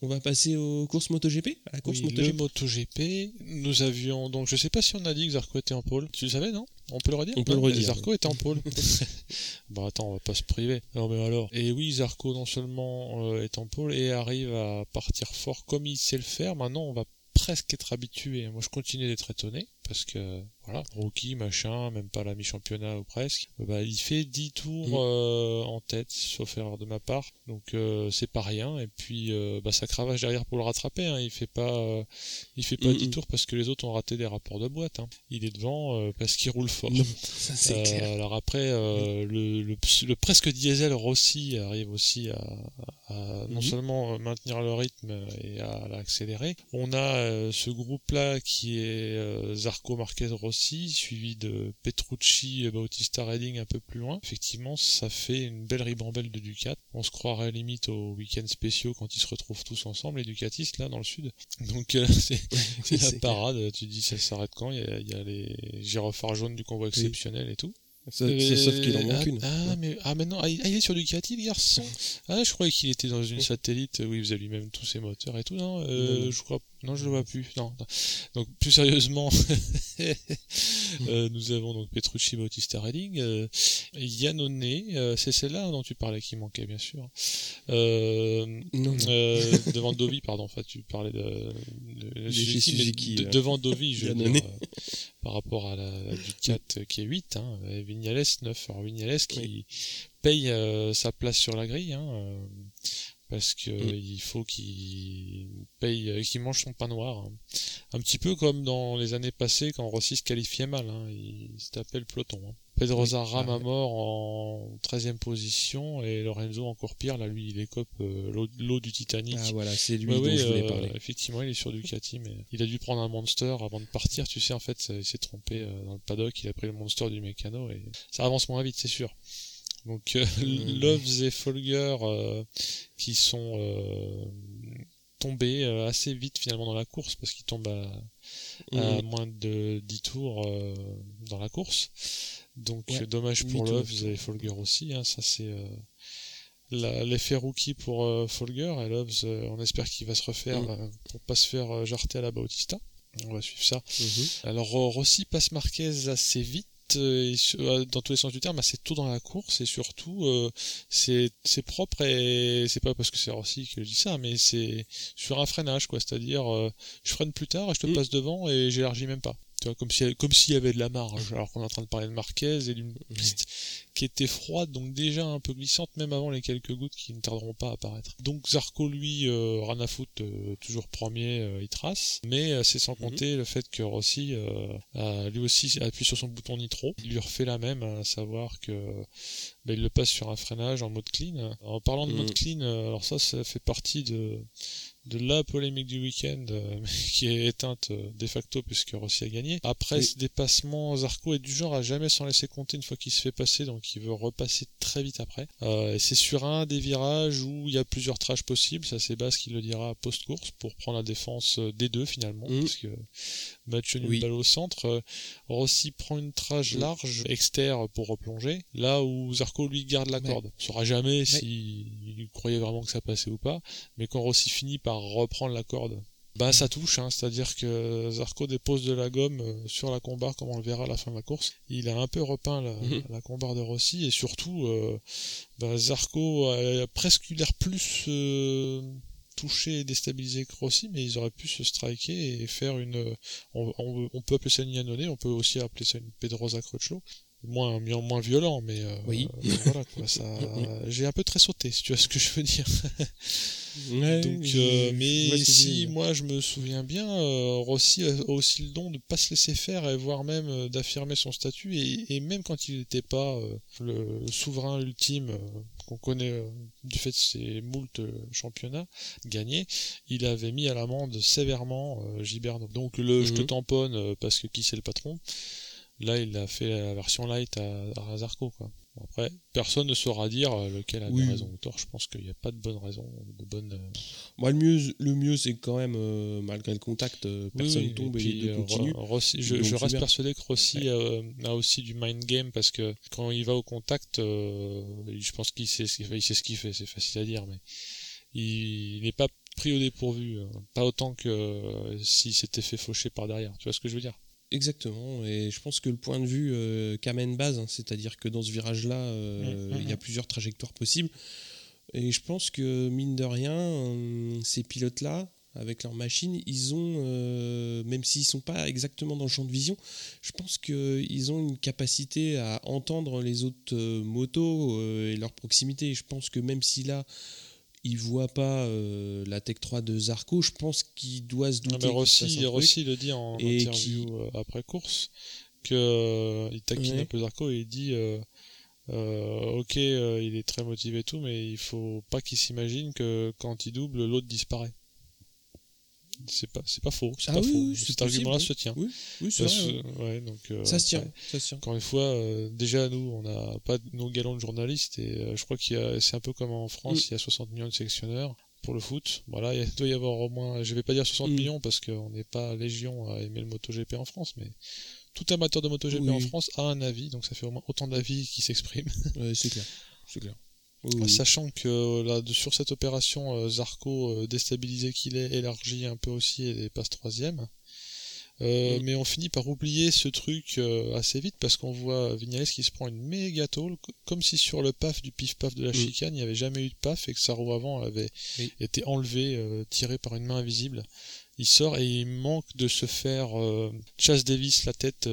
On va passer aux courses MotoGP à la course MotoGP. MotoGP, nous avions donc je sais pas si on a dit que Zarco était en pôle. Tu le savais non? On peut le redire? On peut le redire. Zarco était en pôle. bon attends, on va pas se priver. Non mais alors. Et oui, Zarco non seulement euh, est en pôle et arrive à partir fort comme il sait le faire. Maintenant, on va presque être habitué. Moi, je continue d'être étonné parce que voilà, rookie, machin, même pas la mi-championnat ou presque, bah, il fait 10 tours mm. euh, en tête, sauf erreur de ma part, donc euh, c'est pas rien, et puis euh, bah, ça cravache derrière pour le rattraper, hein. il fait pas, il fait pas 10 tours parce que les autres ont raté des rapports de boîte, hein. il est devant parce qu'il roule fort. Alors après, le, le, presque diesel Rossi arrive aussi à, non mm-hmm. seulement maintenir le rythme et à l'accélérer. On a ce groupe-là qui est Zarco Marquez Rossi suivi de Petrucci et Bautista Redding un peu plus loin. Effectivement, ça fait une belle ribambelle de Ducat. On se croirait limite aux week-ends spéciaux quand ils se retrouvent tous ensemble, les Ducatistes, là, dans le sud. Donc, euh, c'est la parade. Tu dis, ça s'arrête quand? Il y, a, les gyrophares jaunes du convoi exceptionnel et tout. sauf qu'il en manque ah, une. Ah, mais, ah, non, ah, il est sur Ducati, le garçon. Ah, je croyais qu'il était dans une satellite où il faisait lui-même tous ses moteurs et tout, non, euh, Je crois non, je le vois plus. Non. Donc plus sérieusement, euh, nous avons donc Petrucci, Bautista Redding, euh, Yannone, euh, c'est celle-là dont tu parlais qui manquait bien sûr. Euh, non, devant Dovi, pardon. Enfin, tu parlais de, de, Suzuki, devant Dovi, je veux dire, par rapport à la, Ducat qui est 8, hein, Vignales 9. Alors Vignales qui paye sa place sur la grille. Hein, parce que mm. il faut qu'il paye, qu'il mange son pain noir. Hein. Un petit peu comme dans les années passées quand Rossi se qualifiait mal, hein. il, se tapait le peloton. Hein. Pedrosa rame à mort en 13e position et Lorenzo encore pire, là lui il écope euh, l'eau du Titanic. Ah voilà, c'est lui dont je voulais euh, parler. Effectivement, il est sur Ducati mais il a dû prendre un Monster avant de partir, tu sais en fait, il s'est trompé euh, dans le paddock, il a pris le Monster du mécano et ça avance moins vite, c'est sûr. Donc euh, mmh. Loves et Folger euh, qui sont euh, tombés assez vite finalement dans la course parce qu'ils tombent à, mmh. moins de 10 tours dans la course. Donc dommage pour Loves et Folger aussi. Hein, ça c'est l'effet rookie pour Folger et Loves. on espère qu'il va se refaire mmh. pour pas se faire jarter à la Bautista. On va suivre ça. Alors Rossi passe Marquez assez vite euh, euh, dans tous les sens du terme assez tôt dans la course et surtout euh, c'est propre et c'est pas parce que c'est Rossi que je dis ça mais c'est sur un freinage quoi c'est-à-dire je freine plus tard et je te mm. passe devant et j'élargis même pas tu vois, comme s'il comme s'il y avait de la marge alors qu'on est en train de parler de Marquez et d'une piste qui était froide, donc déjà un peu glissante, même avant les quelques gouttes qui ne tarderont pas à apparaître. Donc Zarco, lui, euh, foutre, euh, toujours premier, euh, il trace, mais c'est sans mhm. compter le fait que Rossi, a, lui aussi, appuie sur son bouton nitro. Il lui refait la même, à savoir que bah, il le passe sur un freinage en mode clean. En parlant de mode mhm. clean, alors ça, ça fait partie de de la polémique du week-end euh, qui est éteinte euh, de facto puisque Rossi a gagné. Après ce dépassement, Zarco est du genre à jamais s'en laisser compter une fois qu'il se fait passer, donc il veut repasser très vite après. Euh, et c'est sur un des virages où il y a plusieurs trages possibles, ça c'est Basse qui le dira post-course pour prendre la défense des deux finalement, mm. parce que Mathieu une balle au centre. Rossi prend une trage mm. large, externe pour replonger, là où Zarco lui garde la corde. On saura jamais s'il croyait vraiment que ça passait ou pas, mais quand Rossi finit par reprendre la corde. Bah ça touche, hein, c'est-à-dire que Zarco dépose de la gomme euh, sur la combarre comme on le verra à la fin de la course. Il a un peu repeint la, la combarre de Rossi et surtout euh, bah, Zarco a presque eu l'air plus euh, touché et déstabilisé que Rossi, mais ils auraient pu se striker et faire une... On, peut appeler ça une Yannone, on peut aussi appeler ça une Pedrosa Crutchlow moins moins violent mais oui. voilà quoi ça j'ai un peu très sauté si tu vois ce que je veux dire Donc, euh, mais si moi je me souviens bien, euh, Rossi a aussi le don de pas se laisser faire et voire même euh, d'affirmer son statut et, même quand il n'était pas le, souverain ultime qu'on connaît du fait de ses moult championnats gagnés, il avait mis à l'amende sévèrement Giberno. Donc le je te mhm. tamponne parce que qui c'est le patron? Là, il a fait la version light à, à Zarco, quoi. Après, personne ne saura dire euh, lequel a raison ou tort. Je pense qu'il n'y a pas de bonne raison, de bonne. Euh, Moi, le mieux, le mieux, c'est quand même, euh, malgré le contact, personne tombe et, puis, continue. je, reste persuadé que Rossi a, aussi du mind game parce que quand il va au contact, je pense qu'il sait, il sait ce qu'il fait. C'est facile à dire, mais il, n'est pas pris au dépourvu. Pas autant que s'il s'était fait faucher par derrière. Tu vois ce que je veux dire? Exactement, et je pense que le point de vue euh, qu'amène base, hein, c'est-à-dire que dans ce virage-là, euh, mm, mm, il y a mm. plusieurs trajectoires possibles, et je pense que mine de rien, euh, ces pilotes-là, avec leur machine, ils ont, même s'ils sont pas exactement dans le champ de vision, je pense qu'ils ont une capacité à entendre les autres motos et leur proximité. Je pense que même si là, il voit pas euh, la Tech 3 de Zarco, je pense qu'il doit se douter. Rossi, Rossi le dit en interview euh, après course que euh, il taquine un peu Zarco et il dit ok il est très motivé et tout mais il faut pas qu'il s'imagine que quand il double l'autre disparaît c'est pas c'est pas faux c'est ah pas faux. cet argument là se tient. Oui, oui c'est vrai ouais. donc euh, ça se tient ça se tient. Encore une fois euh, déjà nous on n'a pas nos galons de journalistes et euh, je crois qu'il y a c'est un peu comme en France mm. il y a 60 millions de sélectionneurs pour le foot. Voilà il doit y avoir au moins je vais pas dire 60 mm. millions parce qu'on n'est pas légion à aimer le MotoGP en France mais tout amateur de MotoGP en France a un avis donc ça fait au moins autant d'avis qui s'expriment. C'est clair c'est clair Sachant que là, sur cette opération, euh, Zarco, euh, déstabilisé qu'il est, élargit un peu aussi et passe troisième. Euh, mais on finit par oublier ce truc assez vite parce qu'on voit Vignales qui se prend une méga tôle, comme si sur le paf du pif-paf de la mm. chicane, il n'y avait jamais eu de paf et que sa roue avant avait été enlevée, tirée par une main invisible. Il sort et il manque de se faire Chase Davis la tête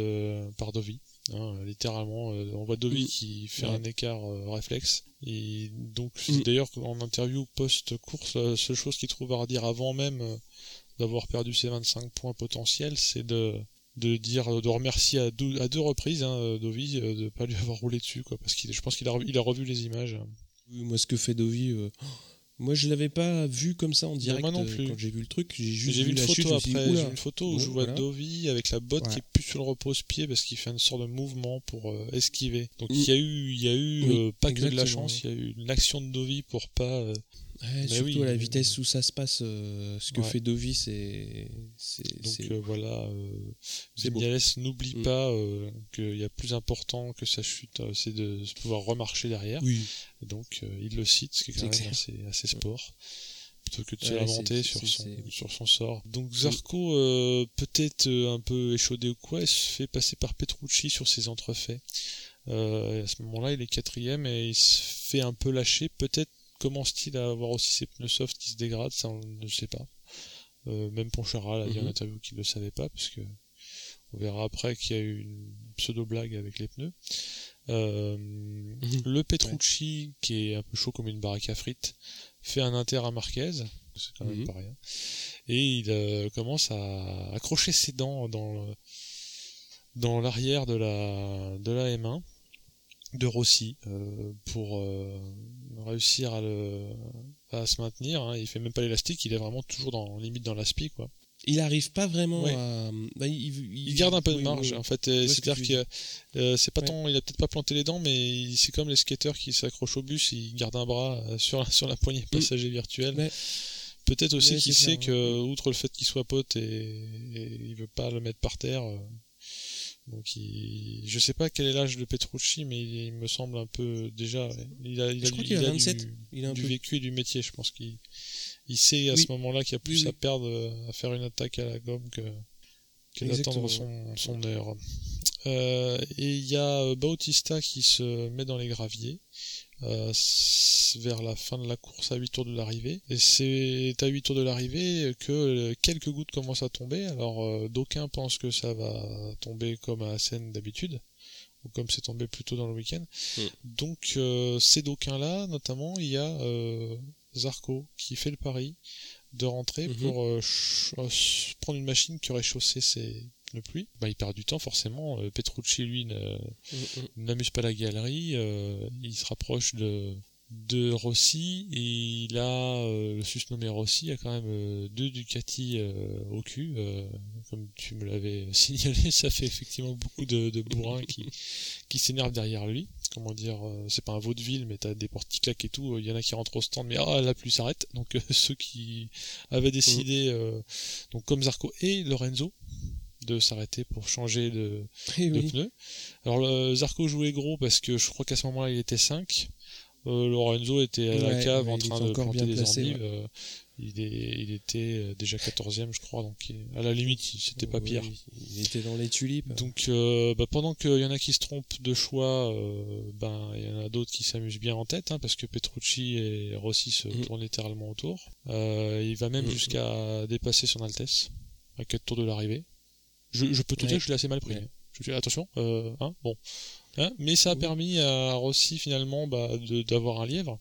par Dovi Hein, littéralement, on voit Dovi mm. qui fait un écart réflexe. Et donc, Mm. d'ailleurs, en interview post-course, la seule chose qu'il trouve à redire avant même d'avoir perdu ses 25 points potentiels, c'est de, de dire, de remercier à deux, à deux reprises hein, Dovi de ne pas lui avoir roulé dessus, quoi, parce qu'il, je pense qu'il a, il a revu les images. moi, ce que fait Dovi, moi, je l'avais pas vu comme ça en direct moi non euh, plus. quand j'ai vu le truc. J'ai juste vu, vu, une la photo chute, après. J'ai vu une photo où je vois voilà. Dovi avec la botte qui est plus sur le repose-pied parce qu'il fait une sorte de mouvement pour euh, esquiver. Donc il y a eu, il y a eu Oui, euh, pas que de la chance, il y a eu une action de Dovi pour pas. euh, Ouais, Bah surtout oui, à la vitesse où ça se passe, euh, ce que Ouais. fait Dovi, c'est. donc euh, voilà, euh, n'oublie Mm. pas euh, qu'il y a plus important que sa chute, c'est de pouvoir remarcher derrière. Oui. Donc il le cite, ce qui est quand même assez, assez sport. Plutôt que de se lamenter sur son, sur son sort. Donc Zarco, euh, peut-être un peu échaudé ou quoi, il se fait passer par Petrucci sur ses entrefaits. À ce moment-là, il est quatrième et il se fait un peu lâcher. Peut-être commence-t-il à avoir aussi ses pneus soft qui se dégradent, ça on ne sait pas. Euh, même Poncharal a dit en Mhm. interview qu'il ne le savait pas, parce que on verra après qu'il y a eu une pseudo-blague avec les pneus. Euh, Le Petrucci, qui est un peu chaud comme une baraque à frites, fait un inter à Marquez, c'est quand même Mhm. pas rien. Et il euh, commence à accrocher ses dents dans le- dans l'arrière de la de la M1 de Rossi euh, pour euh, réussir à le à se maintenir. hein. Il fait même pas l'élastique, il est vraiment toujours dans limite dans l'aspi quoi. Il arrive pas vraiment Ouais. à. bah, il, il- Il garde un peu de oui, marge oui. en fait. que C'est-à-dire que euh, c'est pas Ouais. tant, il a peut-être pas planté les dents, mais c'est comme les skateurs qui s'accrochent au bus, il garde un bras sur sur la poignée passager virtuelle. Ouais. Peut-être aussi qu'il sait que outre le fait qu'il soit pote et, et il veut pas le mettre par terre. euh, donc il, je sais pas quel est l'âge de Petrucci, mais il, il me semble un peu déjà. Il a, il a Je crois du- qu'il a il 27. Du, Il a un du peu. vécu et du métier. Je pense qu'il il sait à Oui. ce moment-là qu'il y a plus Oui, oui. à perdre euh, à faire une attaque à la gomme que que d'attendre son, son heure. Euh, et il y a euh, Bautista qui se met dans les graviers euh, vers la fin de la course à 8 tours de l'arrivée. Et c'est à 8 tours de l'arrivée que euh, quelques gouttes commencent à tomber. Alors euh, d'aucuns pensent que ça va tomber comme à Assen d'habitude, ou comme c'est tombé plus tôt dans le week-end. Mm. Donc euh, ces d'aucuns-là, notamment, il y a Zarco qui fait le pari de rentrer Mhm. pour prendre une machine qui aurait chaussé ses pneus pluie. Bah, il perd du temps forcément. Euh, Petrucci, lui, Mm, mm. n'amuse pas la galerie. euh, il se rapproche de, de Rossi et il a euh, le susnommé Rossi a quand même euh, deux Ducati euh, au cul. comme tu me l'avais signalé, ça fait effectivement beaucoup de, de bourrins qui, qui s'énervent derrière lui. Comment dire, c'est pas un vaudeville, mais t'as des portes qui claquent et tout. Il y en a qui rentrent au stand, mais ah, la pluie s'arrête. Donc ceux qui avaient décidé, euh, donc comme Zarco et Lorenzo, de s'arrêter pour changer de, Eh de oui. pneus. Alors le Zarco jouait gros parce que je crois qu'à ce moment-là il était 5. Euh, Lorenzo était à la Ouais, cave en train de planter bien des placé, endives. Euh, il, est, il était euh, déjà 14e je crois, donc à la limite c'était pas pire. Il était dans les tulipes. Donc euh, bah, pendant qu'il y en a qui se trompent de choix, euh, ben il y en a d'autres qui s'amusent bien en tête, hein, parce que Petrucci et Rossi se Mm. tournent littéralement autour. Euh, il va même Mm. jusqu'à dépasser son Altesse à 4 tours de l'arrivée. Je, je peux te dire que je l'ai assez mal pris. Ouais. Je attention, euh, hein, bon. Hein, mais ça a Oui. permis à Rossi finalement bah, d'avoir un lièvre.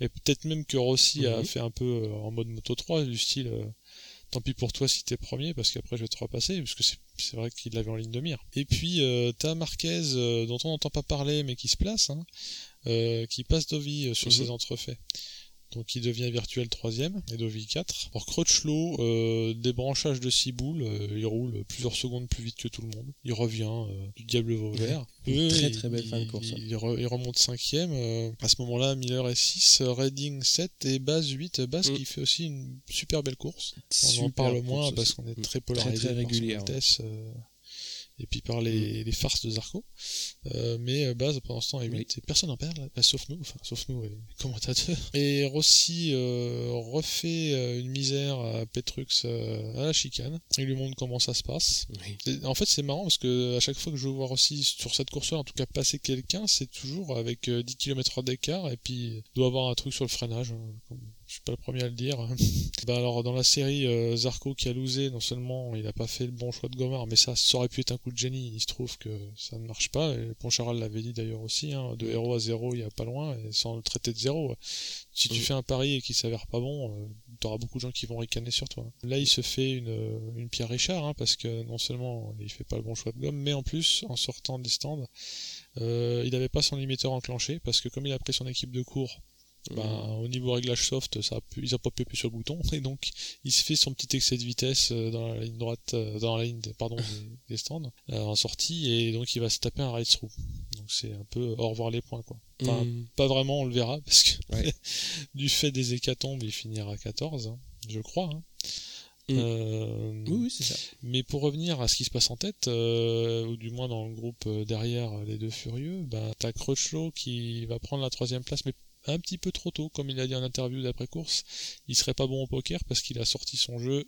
Et peut-être même que Rossi a fait un peu euh, en mode Moto 3, du style euh, tant pis pour toi si t'es premier, parce qu'après je vais te repasser, parce que c'est vrai qu'il l'avait en ligne de mire. Et puis euh, t'as Marquez, dont on n'entend pas parler, mais qui se place, hein, qui passe Dovi sur Mhm. ses entrefaits. Donc il devient virtuel troisième et Dovi 4. Alors Crutchlow, euh, débranchage de 6 boules, euh, il roule plusieurs secondes plus vite que tout le monde. Il revient euh, du diable va au vert. Une Eux, très, il- très belle fin de course. Il, re- il remonte cinquième. euh, à ce moment-là, Miller est 6, Redding 7 et Baz 8. Baz Mm. qui fait aussi une super belle course. On en parle moins parce qu'on est très Très, polarisé très par son euh, et puis par les, les farces de Zarco. Euh, mais euh, Baz pendant ce temps est 8 Oui. et personne n'en perd, là, bah, sauf nous, enfin sauf nous, les commentateurs. Et Rossi euh, refait euh, une misère à Petrux à la chicane. Il lui montre comment ça se passe? Oui. En fait, c'est marrant parce que à chaque fois que je vois Rossi sur cette course-là, en tout cas passer quelqu'un, c'est toujours avec euh, 10 km d'écart et puis il doit avoir un truc sur le freinage. hein, comme- je suis pas le premier à le dire. bah alors dans la série euh, Zarco qui a losé, non seulement il a pas fait le bon choix de Gomard, mais ça, ça aurait pu être un coup de génie. Il se trouve que ça ne marche pas. Et Poncharal l'avait dit d'ailleurs aussi, hein, de héros à zéro, il y a pas loin, et sans le traiter de zéro. Si tu mm. fais un pari et qu'il s'avère pas bon, euh, tu auras beaucoup de gens qui vont ricaner sur toi. Là, il se fait une, une Pierre Richard, hein, parce que non seulement il fait pas le bon choix de gomme, mais en plus, en sortant des stands, euh, il n'avait pas son limiteur enclenché, parce que comme il a pris son équipe de cours, bah, au niveau réglage soft, ça a pu, ils ont pas pu appuyer sur le bouton et donc il se fait son petit excès de vitesse euh, dans la ligne droite, euh, dans la ligne des, pardon des, stands euh, en sortie et donc il va se taper un ride through. Donc c'est un peu au revoir les points quoi. Enfin, mm. pas vraiment, on le verra parce que du fait des hécatombes, il finira à 14, hein, je crois. Hein. Mm. oui, c'est ça. Mais pour revenir à ce qui se passe en tête, ou du moins dans le groupe derrière les deux furieux, bah, t'as Crutchlow qui va prendre la troisième place, mais un petit peu trop tôt, comme il a dit en interview d'après-course. Il serait pas bon au poker parce qu'il a sorti son jeu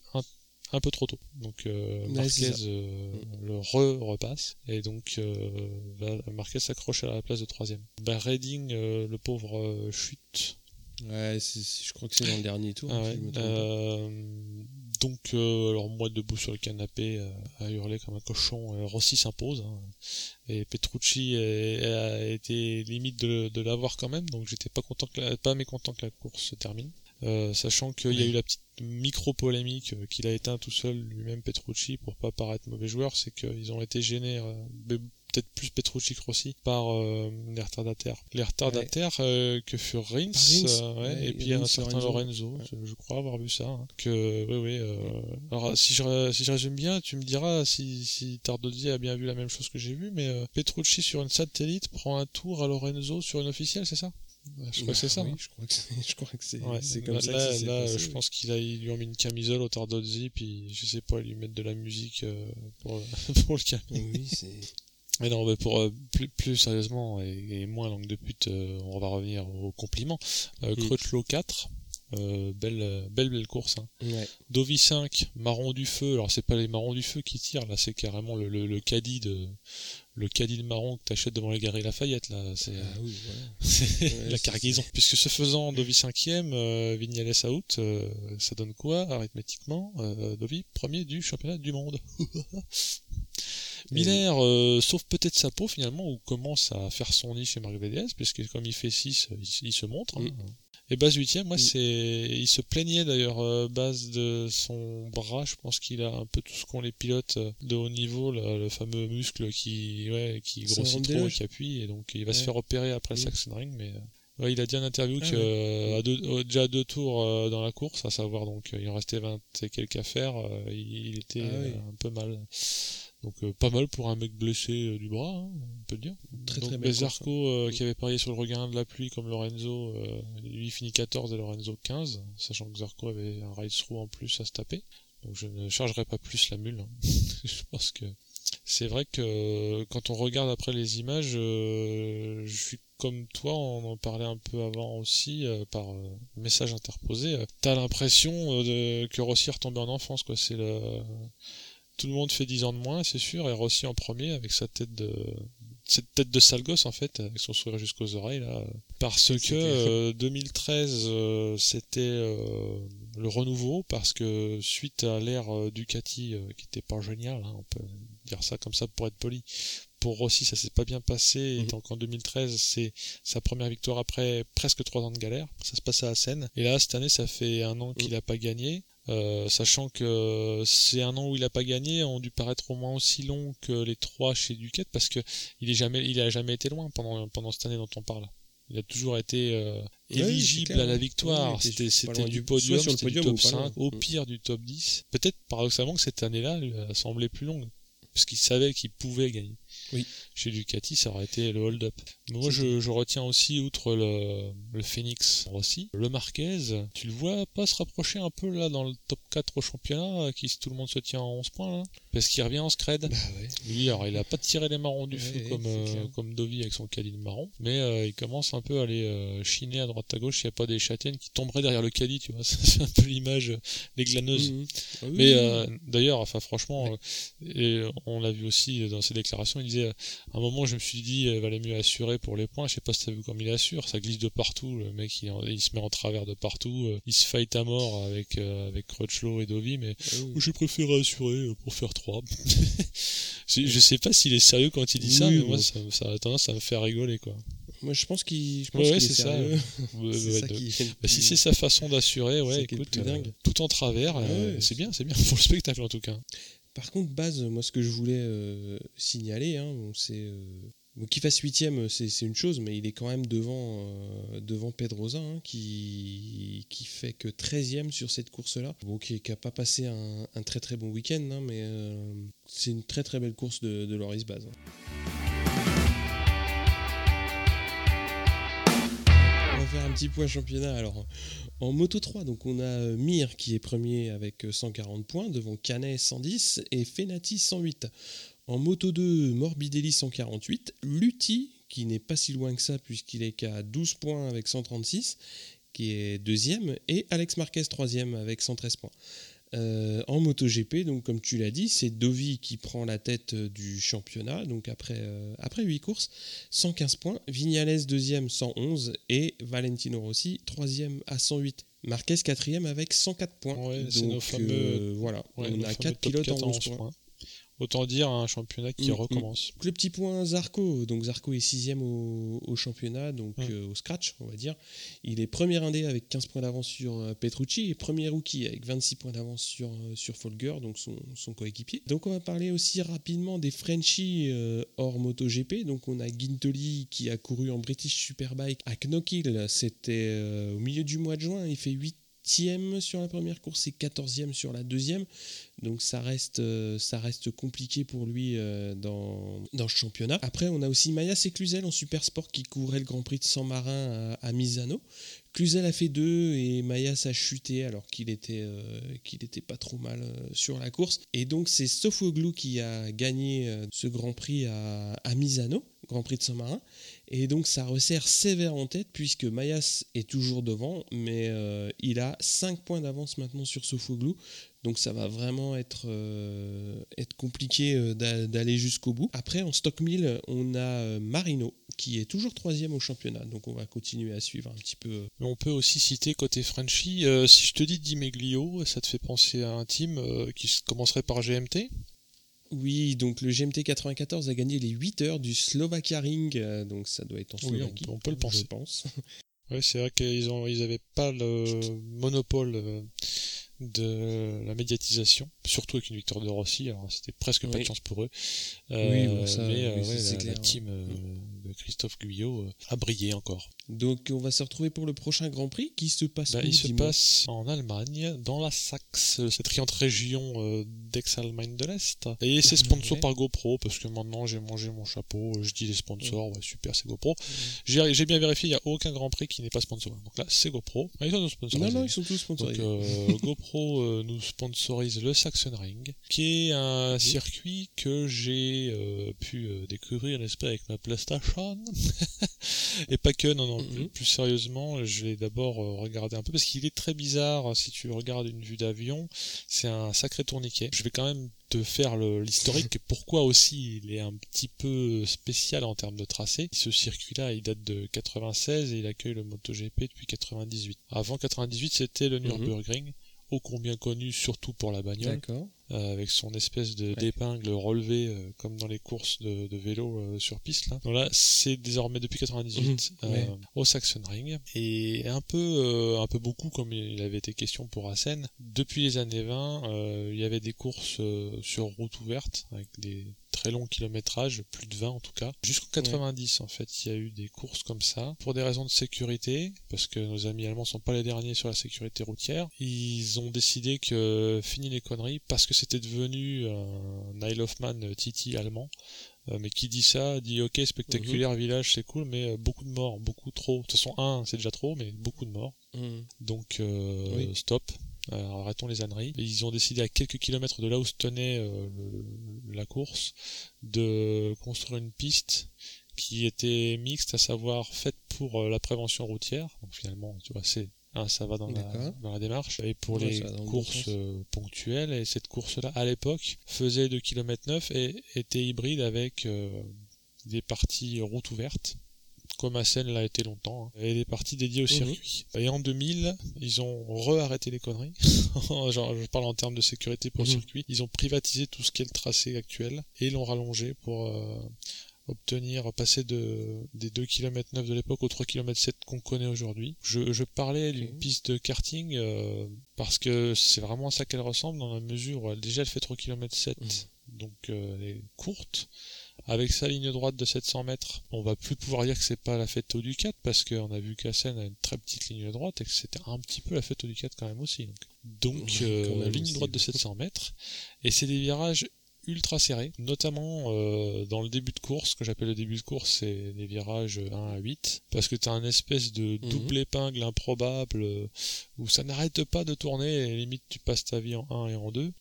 un, peu trop tôt. Donc euh, Marquez euh, le re-repasse et donc euh, Marquez s'accroche à la place de troisième. Ben, Redding, le pauvre, chute. Ouais, je crois que c'est dans le dernier tour. Ah donc, euh, alors moi debout sur le canapé euh, à hurler comme un cochon, euh, Rossi s'impose. Hein. et Petrucci a, été limite de, l'avoir quand même, donc j'étais pas content, que pas mécontent que la course se termine. sachant qu'il y a eu la petite micro-polémique qu'il a éteint tout seul lui-même Petrucci pour pas paraître mauvais joueur, c'est qu'ils ont été gênés peut-être plus Petrucci Rossi par euh, les retardataires. Les retardataires euh, que furent Rins, euh, et puis un certain Lorenzo, je, crois avoir vu ça. Hein. que, oui, oui. alors, si je, si je résume bien, tu me diras si, si Tardozzi a bien vu la même chose que j'ai vu, mais Petrucci sur une satellite prend un tour à Lorenzo sur une officielle, c'est ça? Je crois que c'est ça. Oui, je crois que c'est, comme ça. Là, là je pense qu'il a, lui ont mis une camisole au Tardozzi, puis je sais pas, lui mettre de la musique pour, pour le calmer. Oui, c'est. Mais non, mais pour euh, plus, plus, sérieusement et, moins langue de pute, euh, on va revenir aux compliments. Euh, Crutchlow 4, euh, belle, belle, belle course. Hein. Ouais. Dovi 5, marron du feu. Alors c'est pas les marrons du feu qui tirent, là c'est carrément le, le, le, caddie de le caddie de marron que t'achètes devant les galeries Lafayette là. C'est ah, oui, la cargaison. Puisque ce faisant, Dovi 5ème, euh, Vignales out, ça donne quoi arithmétiquement Dovi premier du championnat du monde? Miller euh, sauve peut-être sa peau finalement ou commence à faire son nid chez Marc VDS puisque comme il fait 6 il, se montre hein. Et base 8 moi mm. c'est il se plaignait d'ailleurs euh, base de son bras je pense qu'il a un peu tout ce qu'ont les pilotes euh, de haut niveau le fameux muscle qui ouais qui grossit trop et qui appuie et donc il va se faire opérer après le mm. Saxon Ring mais Ouais, il a dit en interview ah que à deux, déjà deux tours dans la course, à savoir donc il en restait 20 et quelques à faire, il, était ah un peu mal. Donc euh, pas mal pour un mec blessé euh, du bras, hein, on peut le dire. Très, Donc très euh, qui avait parié sur le regain de la pluie comme Lorenzo, lui finit 14 et Lorenzo 15, sachant que Zarco avait un ride through en plus à se taper. Donc je ne chargerai pas plus la mule. Hein. je pense que c'est vrai que quand on regarde après les images, je suis comme toi, on en parlait un peu avant aussi par message interposé. T'as l'impression que Rossi est retombé en enfance, quoi. C'est le tout le monde fait 10 ans de moins, c'est sûr, et Rossi en premier avec sa tête de cette tête de sale gosse en fait, avec son sourire jusqu'aux oreilles là, parce que 2013 euh, euh, c'était euh, le renouveau parce que suite à l'ère Ducati qui était pas génial, hein, on peut dire ça comme ça pour être poli. Pour Rossi, ça s'est pas bien passé, et mhm. donc en 2013, c'est sa première victoire après presque trois ans de galère. Ça se passait à Seine. Et là, cette année, ça fait un an qu'il mhm. a pas gagné. Euh, sachant que c'est un an où il a pas gagné, ont dû paraître au moins aussi long que les trois chez Duquette parce que il est jamais, il a jamais été loin pendant pendant cette année dont on parle. Il a toujours été euh, éligible à la victoire. c'était c'était du podium, c'était du top 5, au mm. pire du top 10. Peut-être paradoxalement que cette année-là a semblé plus longue parce qu'il savait qu'il pouvait gagner. Oui. Chez Ducati, ça aurait été le hold-up. Moi, je, je, retiens aussi, outre le, le Phoenix aussi, le Marquez. Tu le vois pas se rapprocher un peu là dans le top 4 au championnat, qui tout le monde se tient à 11 points là? Parce qu'il revient en scred. Bah ouais. Lui, alors il a pas tiré les marrons du feu comme, euh, comme Dovi avec son caddie marron, mais euh, il commence un peu à aller euh, chiner à droite à gauche s'il n'y a pas des châtaignes qui tomberaient derrière le caddie, tu vois. C'est un peu l'image, les glaneuses. Mmh, mmh. Ah mais d'ailleurs, enfin franchement, et on l'a vu aussi dans ses déclarations, Il disait, à un moment, je me suis dit, il valait mieux assurer pour les points. Je sais pas si t'as vu comme il assure. Ça glisse de partout. Le mec, il, se met en travers de partout. Il se fight à mort avec, avec Crutchlow et Dovi, mais ah j'ai préféré assurer pour faire 3. je sais pas s'il est sérieux quand il dit ça, mais moi, ça, ça a tendance à me faire rigoler, quoi. Moi, je pense qu'il. Ouais, c'est ça. Bah, si c'est sa façon d'assurer, ouais, écoute, euh, tout en travers, euh, c'est bien, c'est bien pour le spectacle en tout cas. Par contre, base, moi, ce que je voulais euh, signaler, hein, c'est qu'il fasse huitième, c'est une chose, mais il est quand même devant, devant Pedrosa, hein, qui, qui fait que 13e sur cette course-là. Bon, qui n'a pas passé un, très très bon week-end, hein, mais c'est une très très belle course de, de Loris Baz. faire un petit point championnat. Alors, en Moto 3, donc on a euh, Mir qui est premier avec 140 euh, points, devant Canet 110 et Fenati 108. En Moto 2, Morbidelli 148, Lutti qui n'est pas si loin que ça puisqu'il est qu'à 12 points avec 136, qui est deuxième, et Alex Marquez troisième avec 113 points. Euh, en MotoGP, donc comme tu l'as dit, c'est Dovi qui prend la tête euh, du championnat, donc après, euh, après 8 courses, 115 points, Vignales deuxième 111 et Valentino Rossi troisième à 108. Marquez quatrième avec 104 points. donc voilà, on a 4 pilotes en 11 points. Autant dire un championnat qui mm, mm. recommence. Le petit point Zarco. Donc Zarco est sixième au, au championnat, donc euh, au scratch, on va dire. Il est premier indé avec 15 points d'avance sur euh, Petrucci et premier rookie avec 26 points d'avance sur, euh, sur Folger, donc son, son, coéquipier. Donc on va parler aussi rapidement des Frenchies hors MotoGP. Donc on a Gintoli qui a couru en British Superbike à Knockhill. C'était au milieu du mois de juin. Il fait 8 sur la première course et 14e sur la deuxième. Donc ça reste, euh, ça reste compliqué pour lui euh, dans, dans ce championnat. Après, on a aussi Maya Secluzel en super sport qui courait le Grand Prix de San Marin à, Misano. Cluzel a fait deux et Mayas a chuté alors qu'il était, euh, qu'il était pas trop mal sur la course. Et donc c'est Sofoglou qui a gagné ce Grand Prix à, à Misano, Grand Prix de Saint-Marin. Et donc ça resserre sévère en tête puisque Mayas est toujours devant, mais euh, il a 5 points d'avance maintenant sur Sofoglou. Donc ça va vraiment être, euh, être compliqué euh, d'aller jusqu'au bout. Après, en stock 1000, on a Marino qui est toujours troisième au championnat. Donc on va continuer à suivre un petit peu. On peut aussi citer côté Frenchy, si je te dis Dimeglio, ça te fait penser à un team qui commencerait par GMT oui, donc le GMT 94 a gagné les 8 heures du Slovakia Ring, euh, donc ça doit être en Slovaquie. on, peut le penser. Je pense. Ouais, c'est vrai qu'ils ont, ils avaient pas le monopole euh, de la médiatisation, surtout avec une victoire de Rossi. Alors c'était presque pas de chance pour eux. oui, euh, ça, mais la, la, team de Christophe Guyot a brillé encore. Donc on va se retrouver pour le prochain Grand Prix qui se passe bah, Il se passe en Allemagne, dans la Saxe, cette riante région euh, d'Ex-Allemagne de l'Est. Et c'est sponsor par GoPro, parce que maintenant j'ai mangé mon chapeau, je dis les sponsors, ouais, super, c'est GoPro. J'ai bien vérifié, il n'y a aucun Grand Prix qui n'est pas sponsor. Donc là, c'est GoPro. Ah, ils sont Non, non, ils sont tous sponsorisés. Donc euh, GoPro euh, nous sponsorise le Ring, qui est un circuit que j'ai pu découvrir, n'est-ce pas, avec ma PlayStation. Et pas que, non, non Mhm. plus sérieusement, je vais d'abord euh, regarder un peu parce qu'il est très bizarre. Si tu regardes une vue d'avion, c'est un sacré tourniquet. Je vais quand même te faire l'historique. pourquoi aussi il est un petit peu spécial en termes de tracé. Ce circuit-là, il date de 96 et il accueille le MotoGP depuis 98. Avant 98, c'était le mhm. Nürburgring ô combien connu surtout pour la bagnole. Euh, avec son espèce de d'épingle relevée euh, comme dans les courses de, de vélo euh, sur piste là. Donc là, c'est désormais depuis 98 mhm. au Saxon Ring et un peu un peu beaucoup comme il avait été question pour Assen. Depuis les années 20, il y avait des courses sur route ouverte avec des très long kilométrage, plus de 20 en tout cas. Jusqu'en 90 en fait, il y a eu des courses comme ça pour des raisons de sécurité, parce que nos amis allemands sont pas les derniers sur la sécurité routière. Ils ont décidé que fini les conneries parce que c'était devenu un Isle of Man Titi allemand. Euh, mais qui dit ça dit ok spectaculaire mhm. village c'est cool mais euh, beaucoup de morts beaucoup trop de toute façon un c'est déjà trop mais beaucoup de morts mhm. donc euh, stop alors, arrêtons les âneries. Ils ont décidé à quelques kilomètres de là où se tenait euh, la course de construire une piste qui était mixte, à savoir faite pour euh, la prévention routière. Donc finalement, tu vois, c'est Hein, ça va dans la, démarche. Et pour les courses euh, ponctuelles, et cette course-là, à l'époque, faisait 2 km 9 et était hybride avec euh, des parties route ouverte comme Assen l'a été longtemps, hein, et des parties dédiées au mhm. circuit. Et en 2000, ils ont re-arrêté les conneries. Genre, je parle en termes de sécurité pour le mhm. circuit. Ils ont privatisé tout ce qui est le tracé actuel et l'ont rallongé pour euh, obtenir, passer de, des 2 km 9 de l'époque aux 3 km 7 qu'on connaît aujourd'hui. Je, je, parlais d'une piste de karting euh, parce que c'est vraiment à ça qu'elle ressemble dans la mesure où déjà elle fait 3 km 7, donc euh, elle est courte. Avec sa ligne droite de 700 mètres, on va plus pouvoir dire que c'est pas la fête au Ducat parce qu'on a vu qu'Assen a une très petite ligne droite et que c'était un petit peu la fête au Ducat quand même aussi. Donc, donc euh, ligne droite de 700 mètres et c'est des virages ultra serré, notamment euh, dans le début de course, ce que j'appelle le début de course, c'est les virages 1 à 8, parce que tu as un espèce de mhm. double épingle improbable euh, où ça n'arrête pas de tourner et limite tu passes ta vie en 1 et en 2.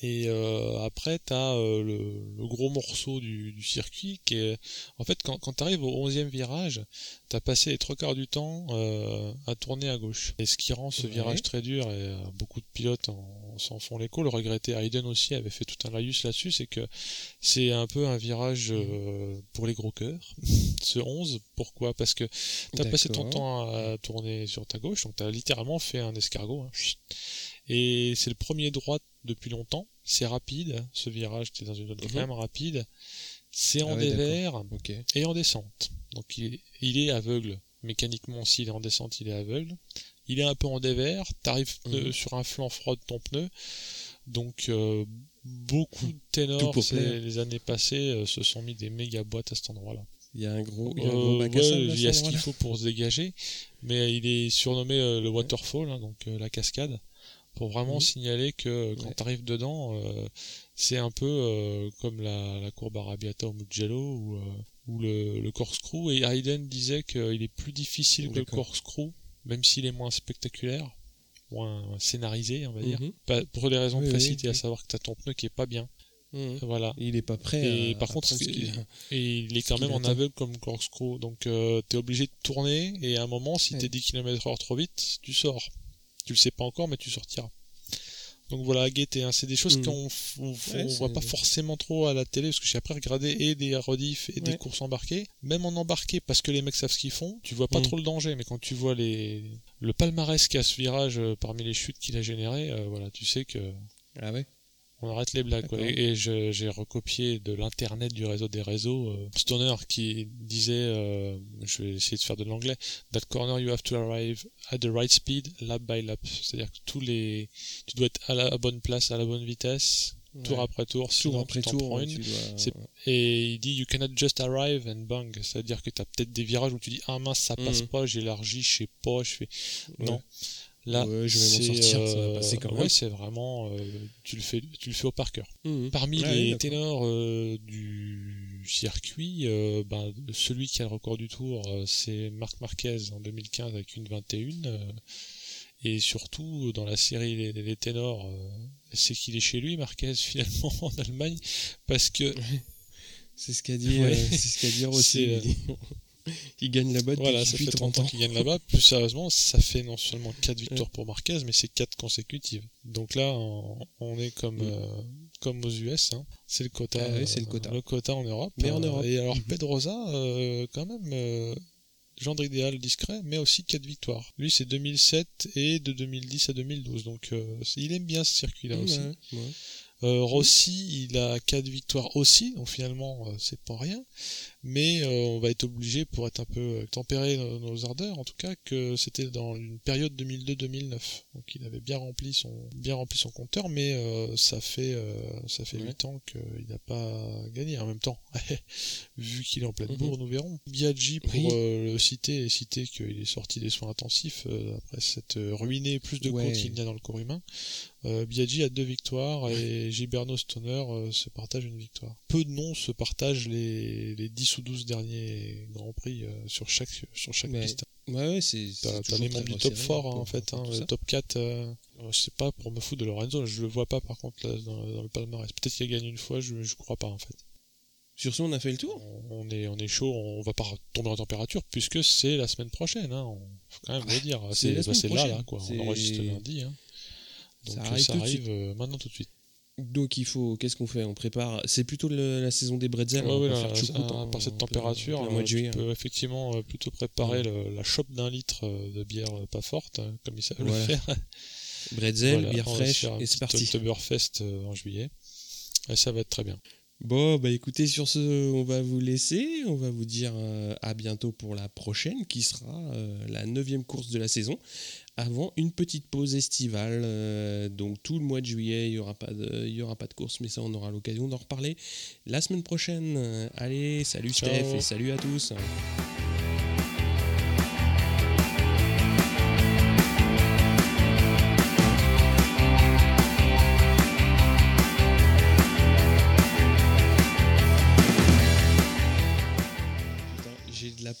Et euh, après, tu as le, gros morceau du, circuit qui est... En fait, quand, quand tu arrives au 11e virage, tu as passé les trois quarts du temps à tourner à gauche. Et ce qui rend ce virage très dur, et beaucoup de pilotes s'en font l'écho, le regretté Hayden aussi avait fait tout un laïus là-dessus, c'est que c'est un peu un virage euh, pour les gros cœurs. Ce 11, pourquoi? Parce que tu as passé ton temps à tourner sur ta gauche, donc tu as littéralement fait un escargot. Hein. Et c'est le premier droit depuis longtemps. C'est rapide, ce virage, tu es dans une zone quand mhm. rapide. C'est en ah dévers et en descente. Donc il est, aveugle. Mécaniquement, s'il est en descente, il est aveugle. Il est un peu en dévers. Tu arrives mhm. sur un flanc froid de ton pneu. Donc euh, beaucoup de ténors les années passées euh, se sont mis des méga boîtes à cet endroit-là. Il y a un gros, il y a, un euh, il y a ce qu'il faut pour se dégager, mais il est surnommé le waterfall, hein, donc la cascade, pour vraiment mhm. signaler que quand tu arrives dedans, c'est un peu comme la, la, courbe Arabiata au Mugello ou, ou le, le, corkscrew. Et Hayden disait qu'il est plus difficile que le corkscrew, même s'il est moins spectaculaire, moins scénarisé, on va dire. Mhm. pour des raisons précises, à savoir que tu as ton pneu qui est pas bien. Mhm. Voilà. Il est pas prêt. Et par contre, et il est quand même en aveugle comme corkscrew. Donc, euh, tu es obligé de tourner. Et à un moment, si tu es 10 km/h trop vite, tu sors. Tu le sais pas encore, mais tu sortiras. Donc voilà, à guetter. Hein. C'est des choses mm. qu'on on, voit pas forcément trop à la télé, parce que j'ai après regardé et des rediffs et des courses embarquées. Même en embarqué, parce que les mecs savent ce qu'ils font, tu vois pas mm. trop le danger, mais quand tu vois les le palmarès qu'a ce virage euh, parmi les chutes qu'il a généré, euh, voilà, tu sais que. Ah ouais on arrête les blagues. Et, j'ai recopié de l'internet du réseau des réseaux euh, Stoner qui disait, euh, je vais essayer de faire de l'anglais, That corner you have to arrive at the right speed, lap by lap. C'est-à-dire que tous les, tu dois être à la bonne place, à la bonne vitesse, tour après tour, tour après tour, une. Et il dit you cannot just arrive and bang, c'est-à-dire que tu as peut-être des virages où tu dis ah mince ça passe mhm. pas, j'élargis, je sais pas, je fais non. Là, je vais m'en sortir, ça va passer quand euh, même. c'est vraiment, euh, tu le fais, tu le fais au par cœur. Mmh. Parmi les ténors euh, du circuit, ben, celui qui a le record du tour, c'est Marc Marquez en 2015 avec une 21. et surtout, dans la série Les, les ténors, c'est qu'il est chez lui, Marquez, finalement, en Allemagne, parce que... C'est ce qu'a dit, c'est ce qu'a dit aussi il gagne là-bas voilà, ça fait 30 ans qu'il gagne là-bas. Plus sérieusement, ça fait non seulement 4 victoires pour Marquez, mais c'est 4 consécutives. Donc là, on, est comme, mm. euh, comme aux US. Hein. C'est le quota. Ah c'est le quota. Le quota en Europe. Mais en Europe. Et alors, mm-hmm. Pedrosa, euh, quand même, euh, gendre idéal discret, mais aussi 4 victoires. Lui, c'est 2007 et de 2010 à 2012. Donc, il aime bien ce circuit-là aussi. Rossi, il a 4 victoires aussi, donc finalement, c'est pas rien mais euh, on va être obligé pour être un peu euh, tempérer nos, ardeurs en tout cas que c'était dans une période 2002-2009 donc il avait bien rempli son bien rempli son compteur mais euh, ça fait ça fait 8 ans qu'il n'a pas gagné en même temps. Vu qu'il est en pleine mhm. bourre nous verrons. Biaggi pour le citer et citer qu'il est sorti des soins intensifs après cette ruiné plus de ouais. qu'il n'y a dans le corps humain Biaggi a deux victoires et Gilberno Stoner se partage une victoire. Peu de noms se partagent les, les 10 ou 12 derniers Grands Prix euh, sur chaque, sur chaque piste. Ouais, ouais, c'est. T'as les membres du top 4 hein, en fait, hein, le top 4. Euh, je sais pas pour me foutre de Lorenzo, je le vois pas par contre là, dans, le palmarès. Peut-être qu'il a gagné une fois, je, je crois pas en fait. Sur ce, on a fait le tour? On est, on est chaud, on va pas tomber en température puisque c'est la semaine prochaine. Hein. faut quand même le dire. C'est bah, là, là, quoi. On enregistre lundi. Hein. Donc ça arrive, euh, maintenant tout de suite. Donc il faut, qu'est-ce qu'on fait? On prépare. C'est plutôt la saison des bretzels. Ouais, ouais, par cette température, euh, tu peux effectivement euh, plutôt préparer la chope d'un litre de bière pas forte, hein, comme ils savent le faire. Bretzel, bière fraîche, et c'est parti. Oktoberfest en juillet. Et ça va être très bien. Bon, bah écoutez, sur ce, on va vous laisser. On va vous dire à bientôt pour la prochaine, qui sera la neuvième course de la saison avant une petite pause estivale. Euh, donc tout le mois de juillet, il n'y aura, pas de, y aura pas de course, mais ça, on aura l'occasion d'en reparler la semaine prochaine. Allez, salut Steph et salut à tous.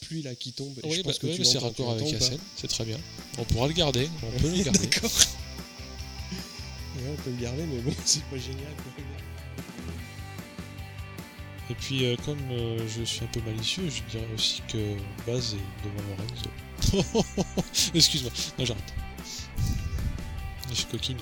Pluie là qui tombe. Oui, je pense bah, que c'est raccord avec la scène, c'est très bien. On pourra le garder, on peut le garder. D'accord. on peut le garder, mais bon, c'est pas génial. Et puis, euh, comme euh, je suis un peu malicieux, je dirais aussi que Baz est devant Lorenzo. Excuse-moi, non, j'arrête. Je suis coquine.